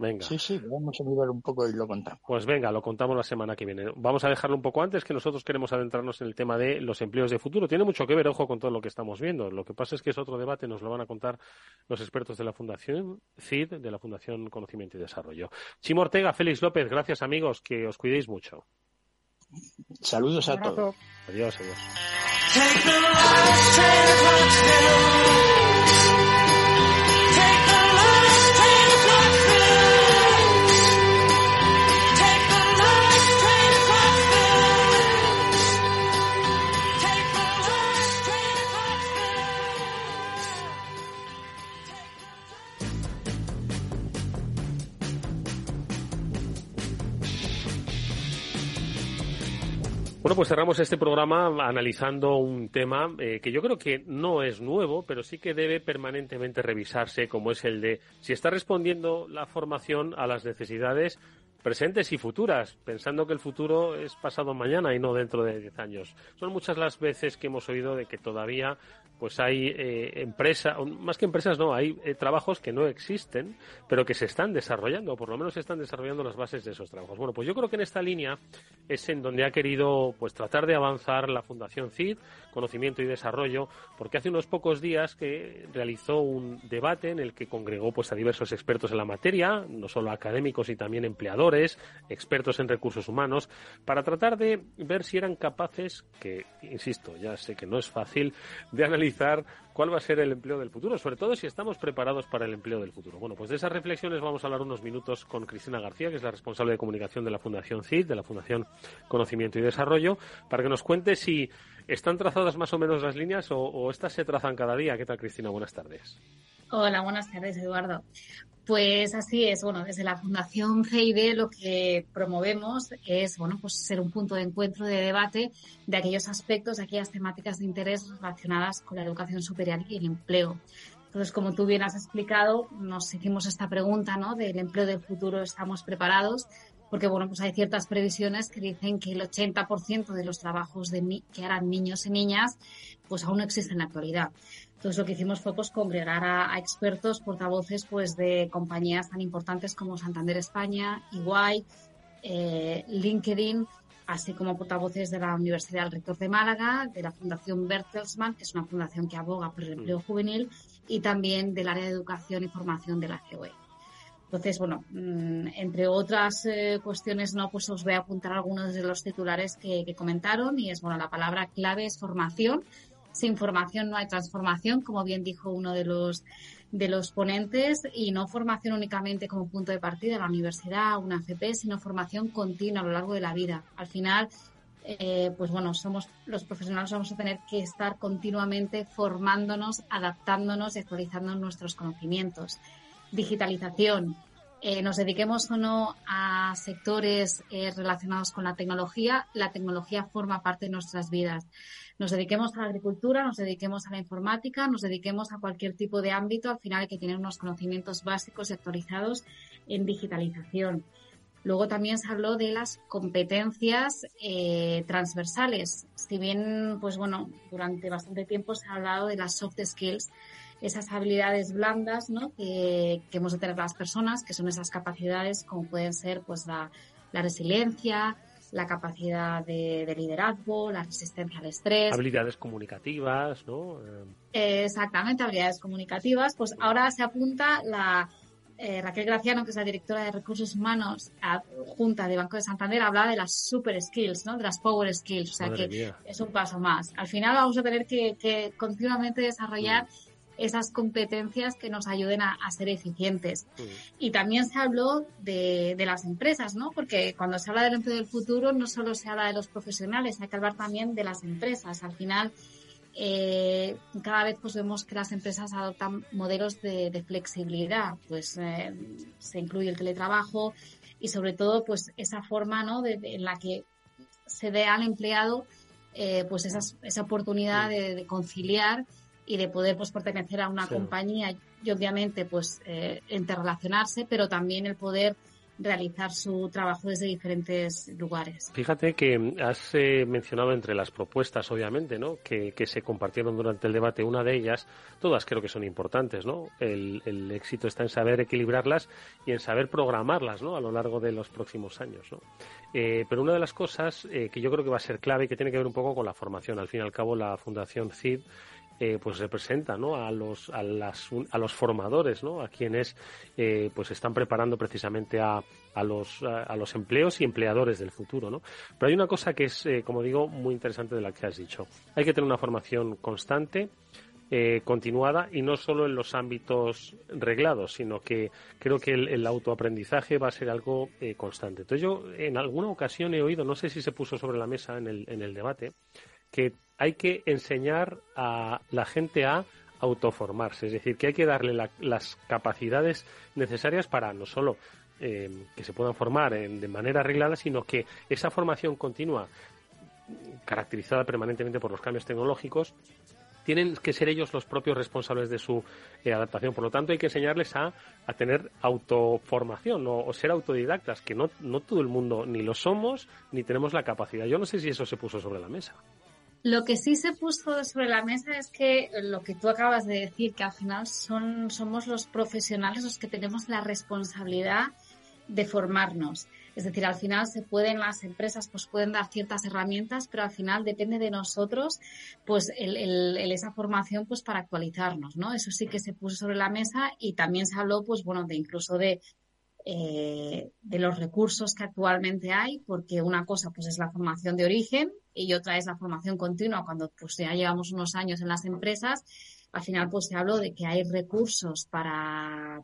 H: Venga. Sí, sí, vamos a mirar un poco y lo contamos.
G: Pues venga, lo contamos la semana que viene. Vamos a dejarlo un poco antes, que nosotros queremos adentrarnos en el tema de los empleos de futuro. Tiene mucho que ver, ojo, con todo lo que estamos viendo. Lo que pasa es que es otro debate, nos lo van a contar los expertos de la Fundación CID, de la Fundación Conocimiento y Desarrollo. Chimo Ortega, Félix López, gracias amigos, que os cuidéis mucho.
H: Saludos a todos.
G: Adiós, adiós. Pues cerramos este programa analizando un tema eh, que yo creo que no es nuevo, pero sí que debe permanentemente revisarse, como es el de si está respondiendo la formación a las necesidades presentes y futuras, pensando que el futuro es pasado mañana y no dentro de 10 años. Son muchas las veces que hemos oído de que todavía pues hay eh, empresas, más que empresas no, hay eh, trabajos que no existen, pero que se están desarrollando, o por lo menos se están desarrollando las bases de esos trabajos. Bueno, pues yo creo que en esta línea es en donde ha querido pues tratar de avanzar la Fundación CID, Conocimiento y Desarrollo, porque hace unos pocos días que realizó un debate en el que congregó pues a diversos expertos en la materia, no solo académicos y también empleadores, expertos en recursos humanos, para tratar de ver si eran capaces, que insisto, ya sé que no es fácil, de analizar cuál va a ser el empleo del futuro, sobre todo si estamos preparados para el empleo del futuro. Bueno, pues de esas reflexiones vamos a hablar unos minutos con Cristina García, que es la responsable de comunicación de la Fundación CID, de la Fundación Conocimiento y Desarrollo, para que nos cuente si están trazadas más o menos las líneas o, estas se trazan cada día. ¿Qué tal, Cristina? Buenas tardes.
J: Hola, buenas tardes, Eduardo. Pues así es, bueno, desde la Fundación CID lo que promovemos es, bueno, pues ser un punto de encuentro, de debate de aquellos aspectos, de aquellas temáticas de interés relacionadas con la educación superior y el empleo. Entonces, como tú bien has explicado, nos hicimos esta pregunta, ¿no? Del empleo del futuro, ¿estamos preparados? Porque, bueno, pues hay ciertas previsiones que dicen que el 80% de los trabajos de que harán niños y niñas, pues aún no existen en la actualidad. Entonces lo que hicimos fue pues, congregar a, expertos, portavoces pues de compañías tan importantes como Santander España, Iguay, eh, LinkedIn, así como portavoces de la Universidad del Rector de Málaga, de la Fundación Bertelsmann, que es una fundación que aboga por el empleo mm. juvenil, y también del área de educación y formación de la COE. Entonces, bueno, mm, entre otras eh, cuestiones, no, pues os voy a apuntar algunos de los titulares que, comentaron y es, bueno, la palabra clave es formación sin formación no hay transformación, como bien dijo uno de los de los ponentes y no formación únicamente como punto de partida la universidad, una FP, sino formación continua a lo largo de la vida. Al final, eh, pues bueno, somos los profesionales vamos a tener que estar continuamente formándonos, adaptándonos y actualizando nuestros conocimientos. Digitalización. Eh, nos dediquemos o no a sectores eh, relacionados con la tecnología, la tecnología forma parte de nuestras vidas nos dediquemos a la agricultura, nos dediquemos a la informática, nos dediquemos a cualquier tipo de ámbito, al final hay que tener unos conocimientos básicos y actualizados en digitalización. Luego también se habló de las competencias eh, transversales. Si bien, pues bueno, durante bastante tiempo se ha hablado de las soft skills, esas habilidades blandas, ¿no? Que, hemos de tener las personas, que son esas capacidades como pueden ser, pues la, la resiliencia, la capacidad de, liderazgo, la resistencia al estrés.
G: Habilidades comunicativas, ¿no?
J: exactamente, habilidades comunicativas. Pues ahora se apunta la eh, Raquel Graciano, que es la directora de recursos humanos junta de Banco de Santander, habla de las super skills, ¿no? De las power skills. O sea que es un paso más. Al final vamos a tener que, continuamente desarrollar mm esas competencias que nos ayuden a, ser eficientes. Y también se habló de, las empresas, ¿no? Porque cuando se habla del empleo del futuro no solo se habla de los profesionales, hay que hablar también de las empresas. Al final, eh, cada vez pues vemos que las empresas adoptan modelos de, flexibilidad, pues eh, se incluye el teletrabajo y sobre todo pues esa forma ¿no? en la que se dé al empleado eh, pues esa oportunidad de conciliar y de poder pues pertenecer a una compañía y obviamente pues eh, interrelacionarse, pero también el poder realizar su trabajo desde diferentes lugares.
G: Fíjate que has eh, mencionado entre las propuestas, obviamente, ¿no? Que, que, se compartieron durante el debate, una de ellas, todas creo que son importantes, ¿no? El, el éxito está en saber equilibrarlas y en saber programarlas, ¿no? A lo largo de los próximos años, ¿no? Eh, pero una de las cosas que yo creo que va a ser clave y que tiene que ver un poco con la formación, al fin y al cabo la Fundación CID eh, pues representa ¿no? a, los, a, las, a los formadores, ¿no? a quienes eh, pues están preparando precisamente a, a, los, a, los empleos y empleadores del futuro. ¿no? Pero hay una cosa que es, eh, como digo, muy interesante de la que has dicho. Hay que tener una formación constante. Eh, continuada y no solo en los ámbitos reglados, sino que creo que el, el autoaprendizaje va a ser algo eh, constante. Entonces yo en alguna ocasión he oído, no sé si se puso sobre la mesa en el, en el debate, que hay que enseñar a la gente a autoformarse, es decir, que hay que darle las capacidades necesarias para no solo eh, que se puedan formar de manera arreglada, sino que esa formación continua, caracterizada permanentemente por los cambios tecnológicos, tienen que ser ellos los propios responsables de su eh, adaptación. Por lo tanto, hay que enseñarles a, a tener autoformación o, o, ser autodidactas, que no, no todo el mundo ni lo somos ni tenemos la capacidad. Yo no sé si eso se puso sobre la mesa.
J: Lo que sí se puso sobre la mesa es que lo que tú acabas de decir, que al final son, somos los profesionales los que tenemos la responsabilidad de formarnos. Es decir, al final se pueden, las empresas pues pueden dar ciertas herramientas, pero al final depende de nosotros, pues el, el, esa formación pues para actualizarnos, ¿no? Eso sí que se puso sobre la mesa y también se habló, pues bueno, de incluso de eh, de los recursos que actualmente hay, porque una cosa pues es la formación de origen y otra es la formación continua cuando pues ya llevamos unos años en las empresas. Al final pues se habló de que hay recursos para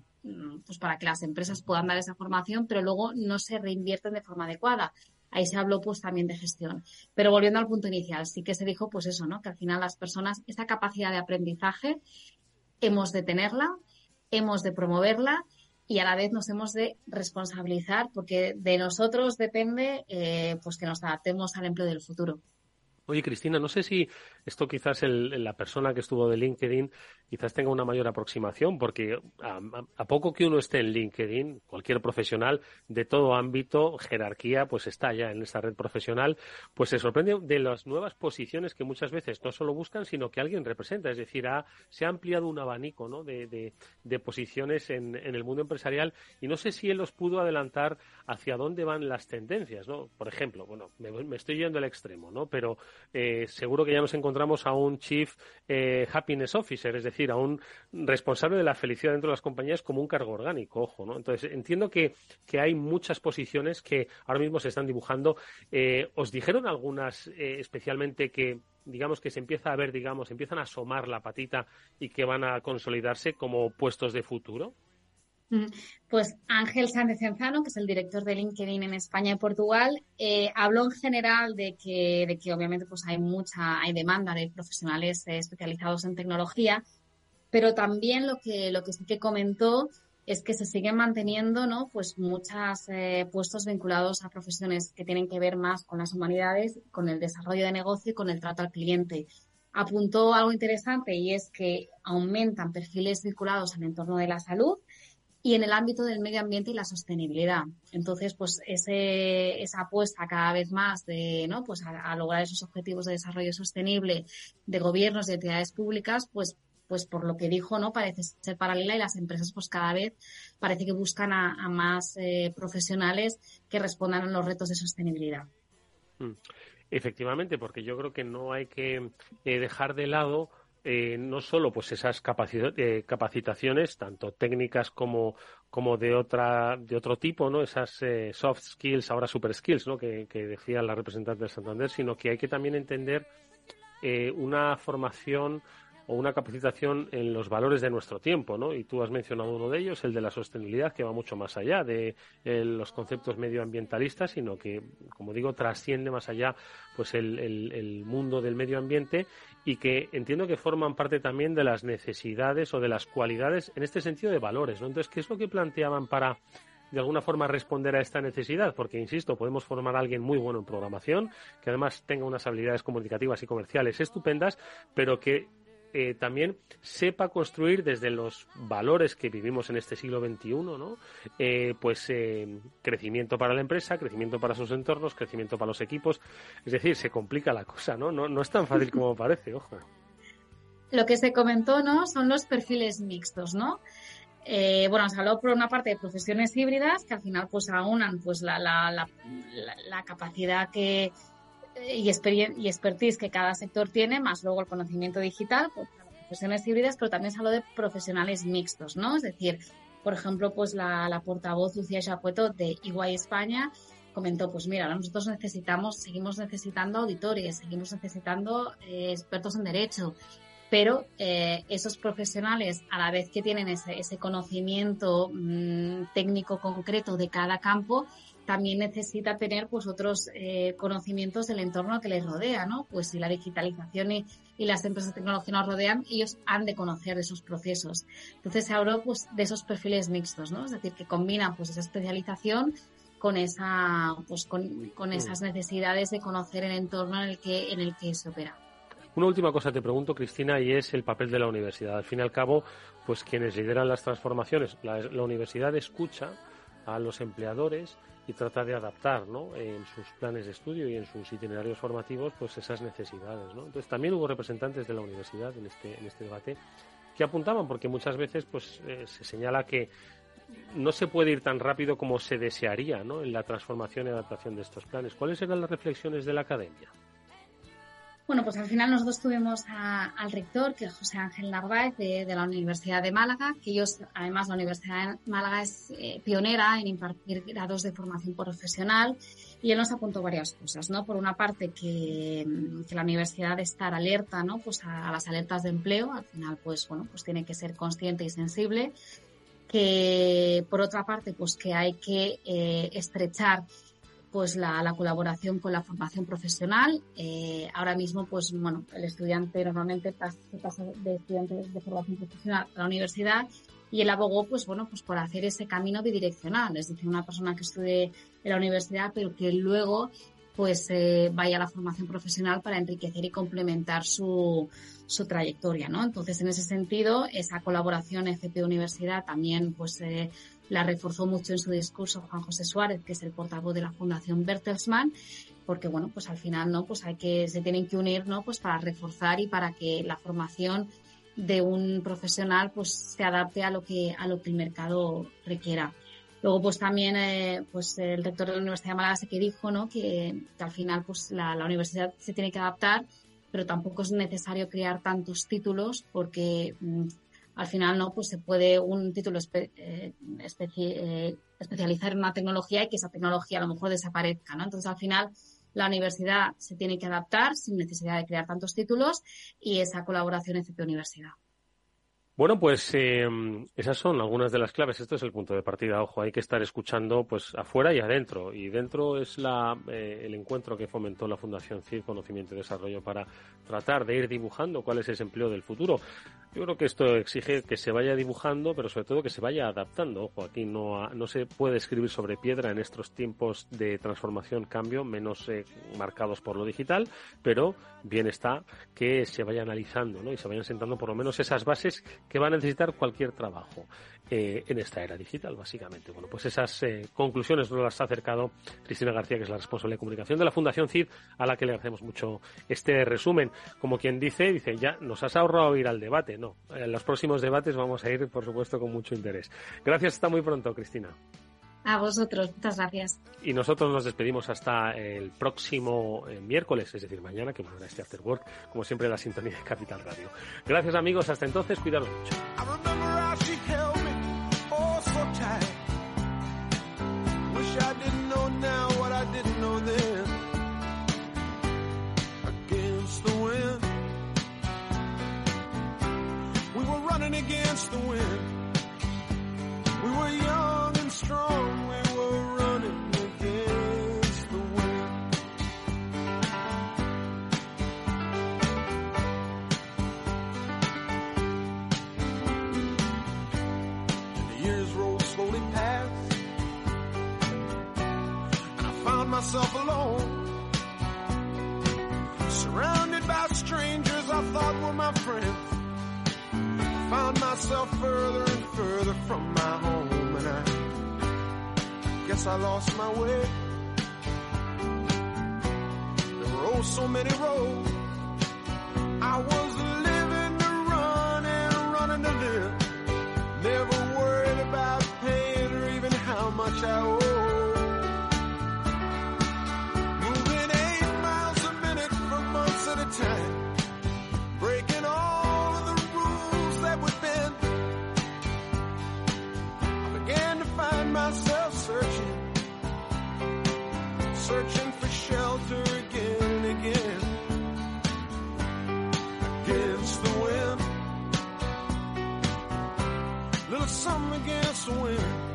J: pues para que las empresas puedan dar esa formación, pero luego no se reinvierten de forma adecuada. Ahí se habló pues también de gestión. Pero volviendo al punto inicial, sí que se dijo pues eso, ¿no? Que al final las personas, esa capacidad de aprendizaje, hemos de tenerla, hemos de promoverla y a la vez nos hemos de responsabilizar porque de nosotros depende eh, pues que nos adaptemos al empleo del futuro.
G: Oye, Cristina, no sé si esto quizás el, la persona que estuvo de LinkedIn quizás tenga una mayor aproximación, porque a, poco que uno esté en LinkedIn, cualquier profesional de todo ámbito, jerarquía, pues está ya en esta red profesional, pues se sorprende de las nuevas posiciones que muchas veces no solo buscan, sino que alguien representa. Es decir, ha, se ha ampliado un abanico ¿no? de, posiciones en, en, el mundo empresarial y no sé si él los pudo adelantar hacia dónde van las tendencias. ¿no? Por ejemplo, bueno, me, me estoy yendo al extremo, ¿no? pero eh, seguro que ya nos encontramos a un Chief eh, Happiness Officer, es decir, a un responsable de la felicidad dentro de las compañías como un cargo orgánico, ojo, ¿no? Entonces, entiendo que, que hay muchas posiciones que ahora mismo se están dibujando. Eh, ¿Os dijeron algunas eh, especialmente que digamos que se empieza a ver, digamos, empiezan a asomar la patita y que van a consolidarse como puestos de futuro?
J: Pues Ángel Sánchez Enzano, que es el director de LinkedIn en España y Portugal, eh, habló en general de que, de que obviamente pues hay mucha, hay demanda de profesionales eh, especializados en tecnología, pero también lo que, lo que sí que comentó es que se siguen manteniendo, ¿no? Pues muchos eh, puestos vinculados a profesiones que tienen que ver más con las humanidades, con el desarrollo de negocio y con el trato al cliente. Apuntó algo interesante y es que aumentan perfiles vinculados al entorno de la salud, y en el ámbito del medio ambiente y la sostenibilidad. Entonces, pues ese, esa apuesta cada vez más de, ¿no? Pues a, lograr esos objetivos de desarrollo sostenible de gobiernos y entidades públicas, pues pues por lo que dijo, ¿no? Parece ser paralela y las empresas pues cada vez parece que buscan a, más eh, profesionales que respondan a los retos de sostenibilidad.
G: Hmm. Efectivamente, porque yo creo que no hay que eh, dejar de lado eh, no solo pues esas eh, capacitaciones, tanto técnicas como, como de otra, de otro tipo, ¿no? Esas eh, soft skills, ahora super skills, ¿no? Que, decía la representante del Santander, sino que hay que también entender eh, una formación o una capacitación en los valores de nuestro tiempo, ¿no? Y tú has mencionado uno de ellos, el de la sostenibilidad, que va mucho más allá de eh, los conceptos medioambientalistas, sino que, como digo, trasciende más allá, pues el, mundo del medio ambiente y que entiendo que forman parte también de las necesidades o de las cualidades, en este sentido, de valores, ¿no? Entonces, ¿qué es lo que planteaban para de alguna forma responder a esta necesidad, porque, insisto, podemos formar a alguien muy bueno en programación, que además tenga unas habilidades comunicativas y comerciales estupendas, pero que eh, también sepa construir desde los valores que vivimos en este siglo XXI, ¿no? Eh, pues eh, crecimiento para la empresa, crecimiento para sus entornos, crecimiento para los equipos. Es decir, se complica la cosa, ¿no? No, no es tan fácil como parece, ojo.
J: Lo que se comentó, ¿no? Son los perfiles mixtos, ¿no? Eh, bueno, se habló por una parte de profesiones híbridas que al final pues aunan pues la, la, la, la capacidad que, y, y expertise que cada sector tiene, más luego el conocimiento digital, pues, profesiones híbridas, pero también se habló de profesionales mixtos, ¿no? Es decir, por ejemplo, pues la, portavoz Lucía Chapueto de Iguay España comentó, pues mira, nosotros necesitamos, seguimos necesitando auditores, seguimos necesitando eh, expertos en derecho, pero eh, esos profesionales, a la vez que tienen ese, ese conocimiento mmm, técnico concreto de cada campo, también necesita tener pues otros eh, conocimientos del entorno que les rodea, ¿no? Pues si la digitalización y, y, las empresas de tecnología nos rodean, ellos han de conocer esos procesos. Entonces se habló pues de esos perfiles mixtos, ¿no? Es decir, que combinan pues esa especialización con esa pues con, con esas necesidades de conocer el entorno en el que en el que se opera.
G: Una última cosa te pregunto, Cristina, y es el papel de la universidad. Al fin y al cabo, pues quienes lideran las transformaciones, la, universidad escucha a los empleadores y trata de adaptar ¿no? en sus planes de estudio y en sus itinerarios formativos pues esas necesidades. ¿no? Entonces también hubo representantes de la universidad en este, en este debate que apuntaban, porque muchas veces pues eh, se señala que no se puede ir tan rápido como se desearía ¿no? en la transformación y adaptación de estos planes. ¿Cuáles eran las reflexiones de la academia?
J: Bueno, pues al final nosotros tuvimos al rector, que es José Ángel Narváez, de, la Universidad de Málaga, que ellos, además, la Universidad de Málaga es eh, pionera en impartir grados de formación profesional y él nos apuntó varias cosas, ¿no? Por una parte, que, la universidad debe estar alerta, ¿no? Pues a, las alertas de empleo, al final, pues, bueno, pues tiene que ser consciente y sensible que por otra parte pues que hay que eh, estrechar pues la, colaboración con la formación profesional. Eh, ahora mismo, pues bueno, el estudiante normalmente pasa, pasa de estudiantes de formación profesional a la universidad y él abogó, pues bueno, pues por hacer ese camino bidireccional, es decir, una persona que estudie en la universidad, pero que luego pues eh, vaya a la formación profesional para enriquecer y complementar su, su trayectoria, ¿no? Entonces, en ese sentido, esa colaboración FP-Universidad también, pues, eh, la reforzó mucho en su discurso Juan José Suárez, que es el portavoz de la Fundación Bertelsmann, porque, bueno, pues al final, ¿no? Pues hay que, se tienen que unir, ¿no? Pues para reforzar y para que la formación de un profesional, pues, se adapte a lo que, a lo que el mercado requiera. Luego, pues también, eh, pues el rector de la Universidad de Málaga que dijo, ¿no? Que, que al final, pues la, la universidad se tiene que adaptar pero tampoco es necesario crear tantos títulos porque mm, al final no pues se puede un título eh, eh, especializar en una tecnología y que esa tecnología a lo mejor desaparezca, ¿no? Entonces al final la universidad se tiene que adaptar sin necesidad de crear tantos títulos y esa colaboración FP Universidad.
G: Bueno, pues eh, esas son algunas de las claves. Esto es el punto de partida. Ojo, hay que estar escuchando pues afuera y adentro. Y dentro es la, eh, el encuentro que fomentó la Fundación CID, Conocimiento y Desarrollo, para tratar de ir dibujando cuál es ese empleo del futuro. Yo creo que esto exige que se vaya dibujando, pero sobre todo que se vaya adaptando. Ojo, aquí no, no se puede escribir sobre piedra en estos tiempos de transformación, cambio, menos eh, marcados por lo digital, pero bien está que se vaya analizando ¿no? y se vayan sentando por lo menos esas bases que va a necesitar cualquier trabajo eh, en esta era digital, básicamente. Bueno, pues esas eh, conclusiones nos las ha acercado Cristina García, que es la responsable de comunicación de la Fundación CID, a la que le agradecemos mucho este resumen. Como quien dice, dice, ya nos has ahorrado ir al debate. No, en los próximos debates vamos a ir, por supuesto, con mucho interés. Gracias, hasta muy pronto, Cristina.
J: A vosotros, muchas gracias.
G: Y nosotros nos despedimos hasta el próximo eh, miércoles, es decir, mañana, que volverá este After Work, como siempre, la sintonía de Capital Radio. Gracias, amigos. Hasta entonces, cuidaros mucho. My friends. Found myself further and further from my home, and I guess I lost my way. There were oh so many roads. I was living to run and running to live. Never worried about paying or even how much I owe.
K: swim.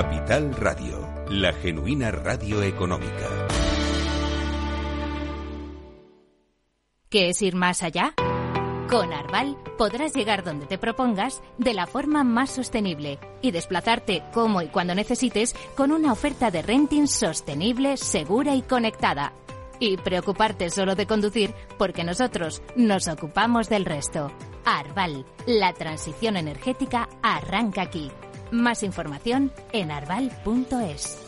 B: Capital Radio, la genuina radio económica.
L: ¿Qué es ir más allá? Con Arval podrás llegar donde te propongas de la forma más sostenible y desplazarte como y cuando necesites con una oferta de renting sostenible, segura y conectada. Y preocuparte solo de conducir porque nosotros nos ocupamos del resto. Arval, la transición energética arranca aquí. Más información en arval.es.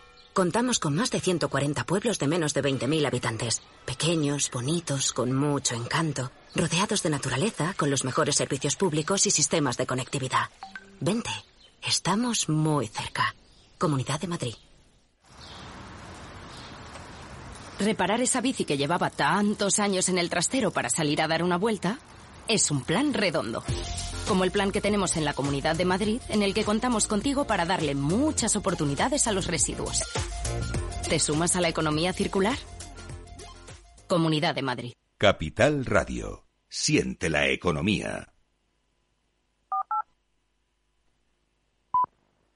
M: Contamos con más de 140 pueblos de menos de 20.000 habitantes. Pequeños, bonitos, con mucho encanto, rodeados de naturaleza, con los mejores servicios públicos y sistemas de conectividad. Vente, estamos muy cerca. Comunidad de Madrid.
N: Reparar esa bici que llevaba tantos años en el trastero para salir a dar una vuelta es un plan redondo. Como el plan que tenemos en la Comunidad de Madrid, en el que contamos contigo para darle muchas oportunidades a los residuos. ¿Te sumas a la economía circular? Comunidad de Madrid.
B: Capital Radio. Siente la economía.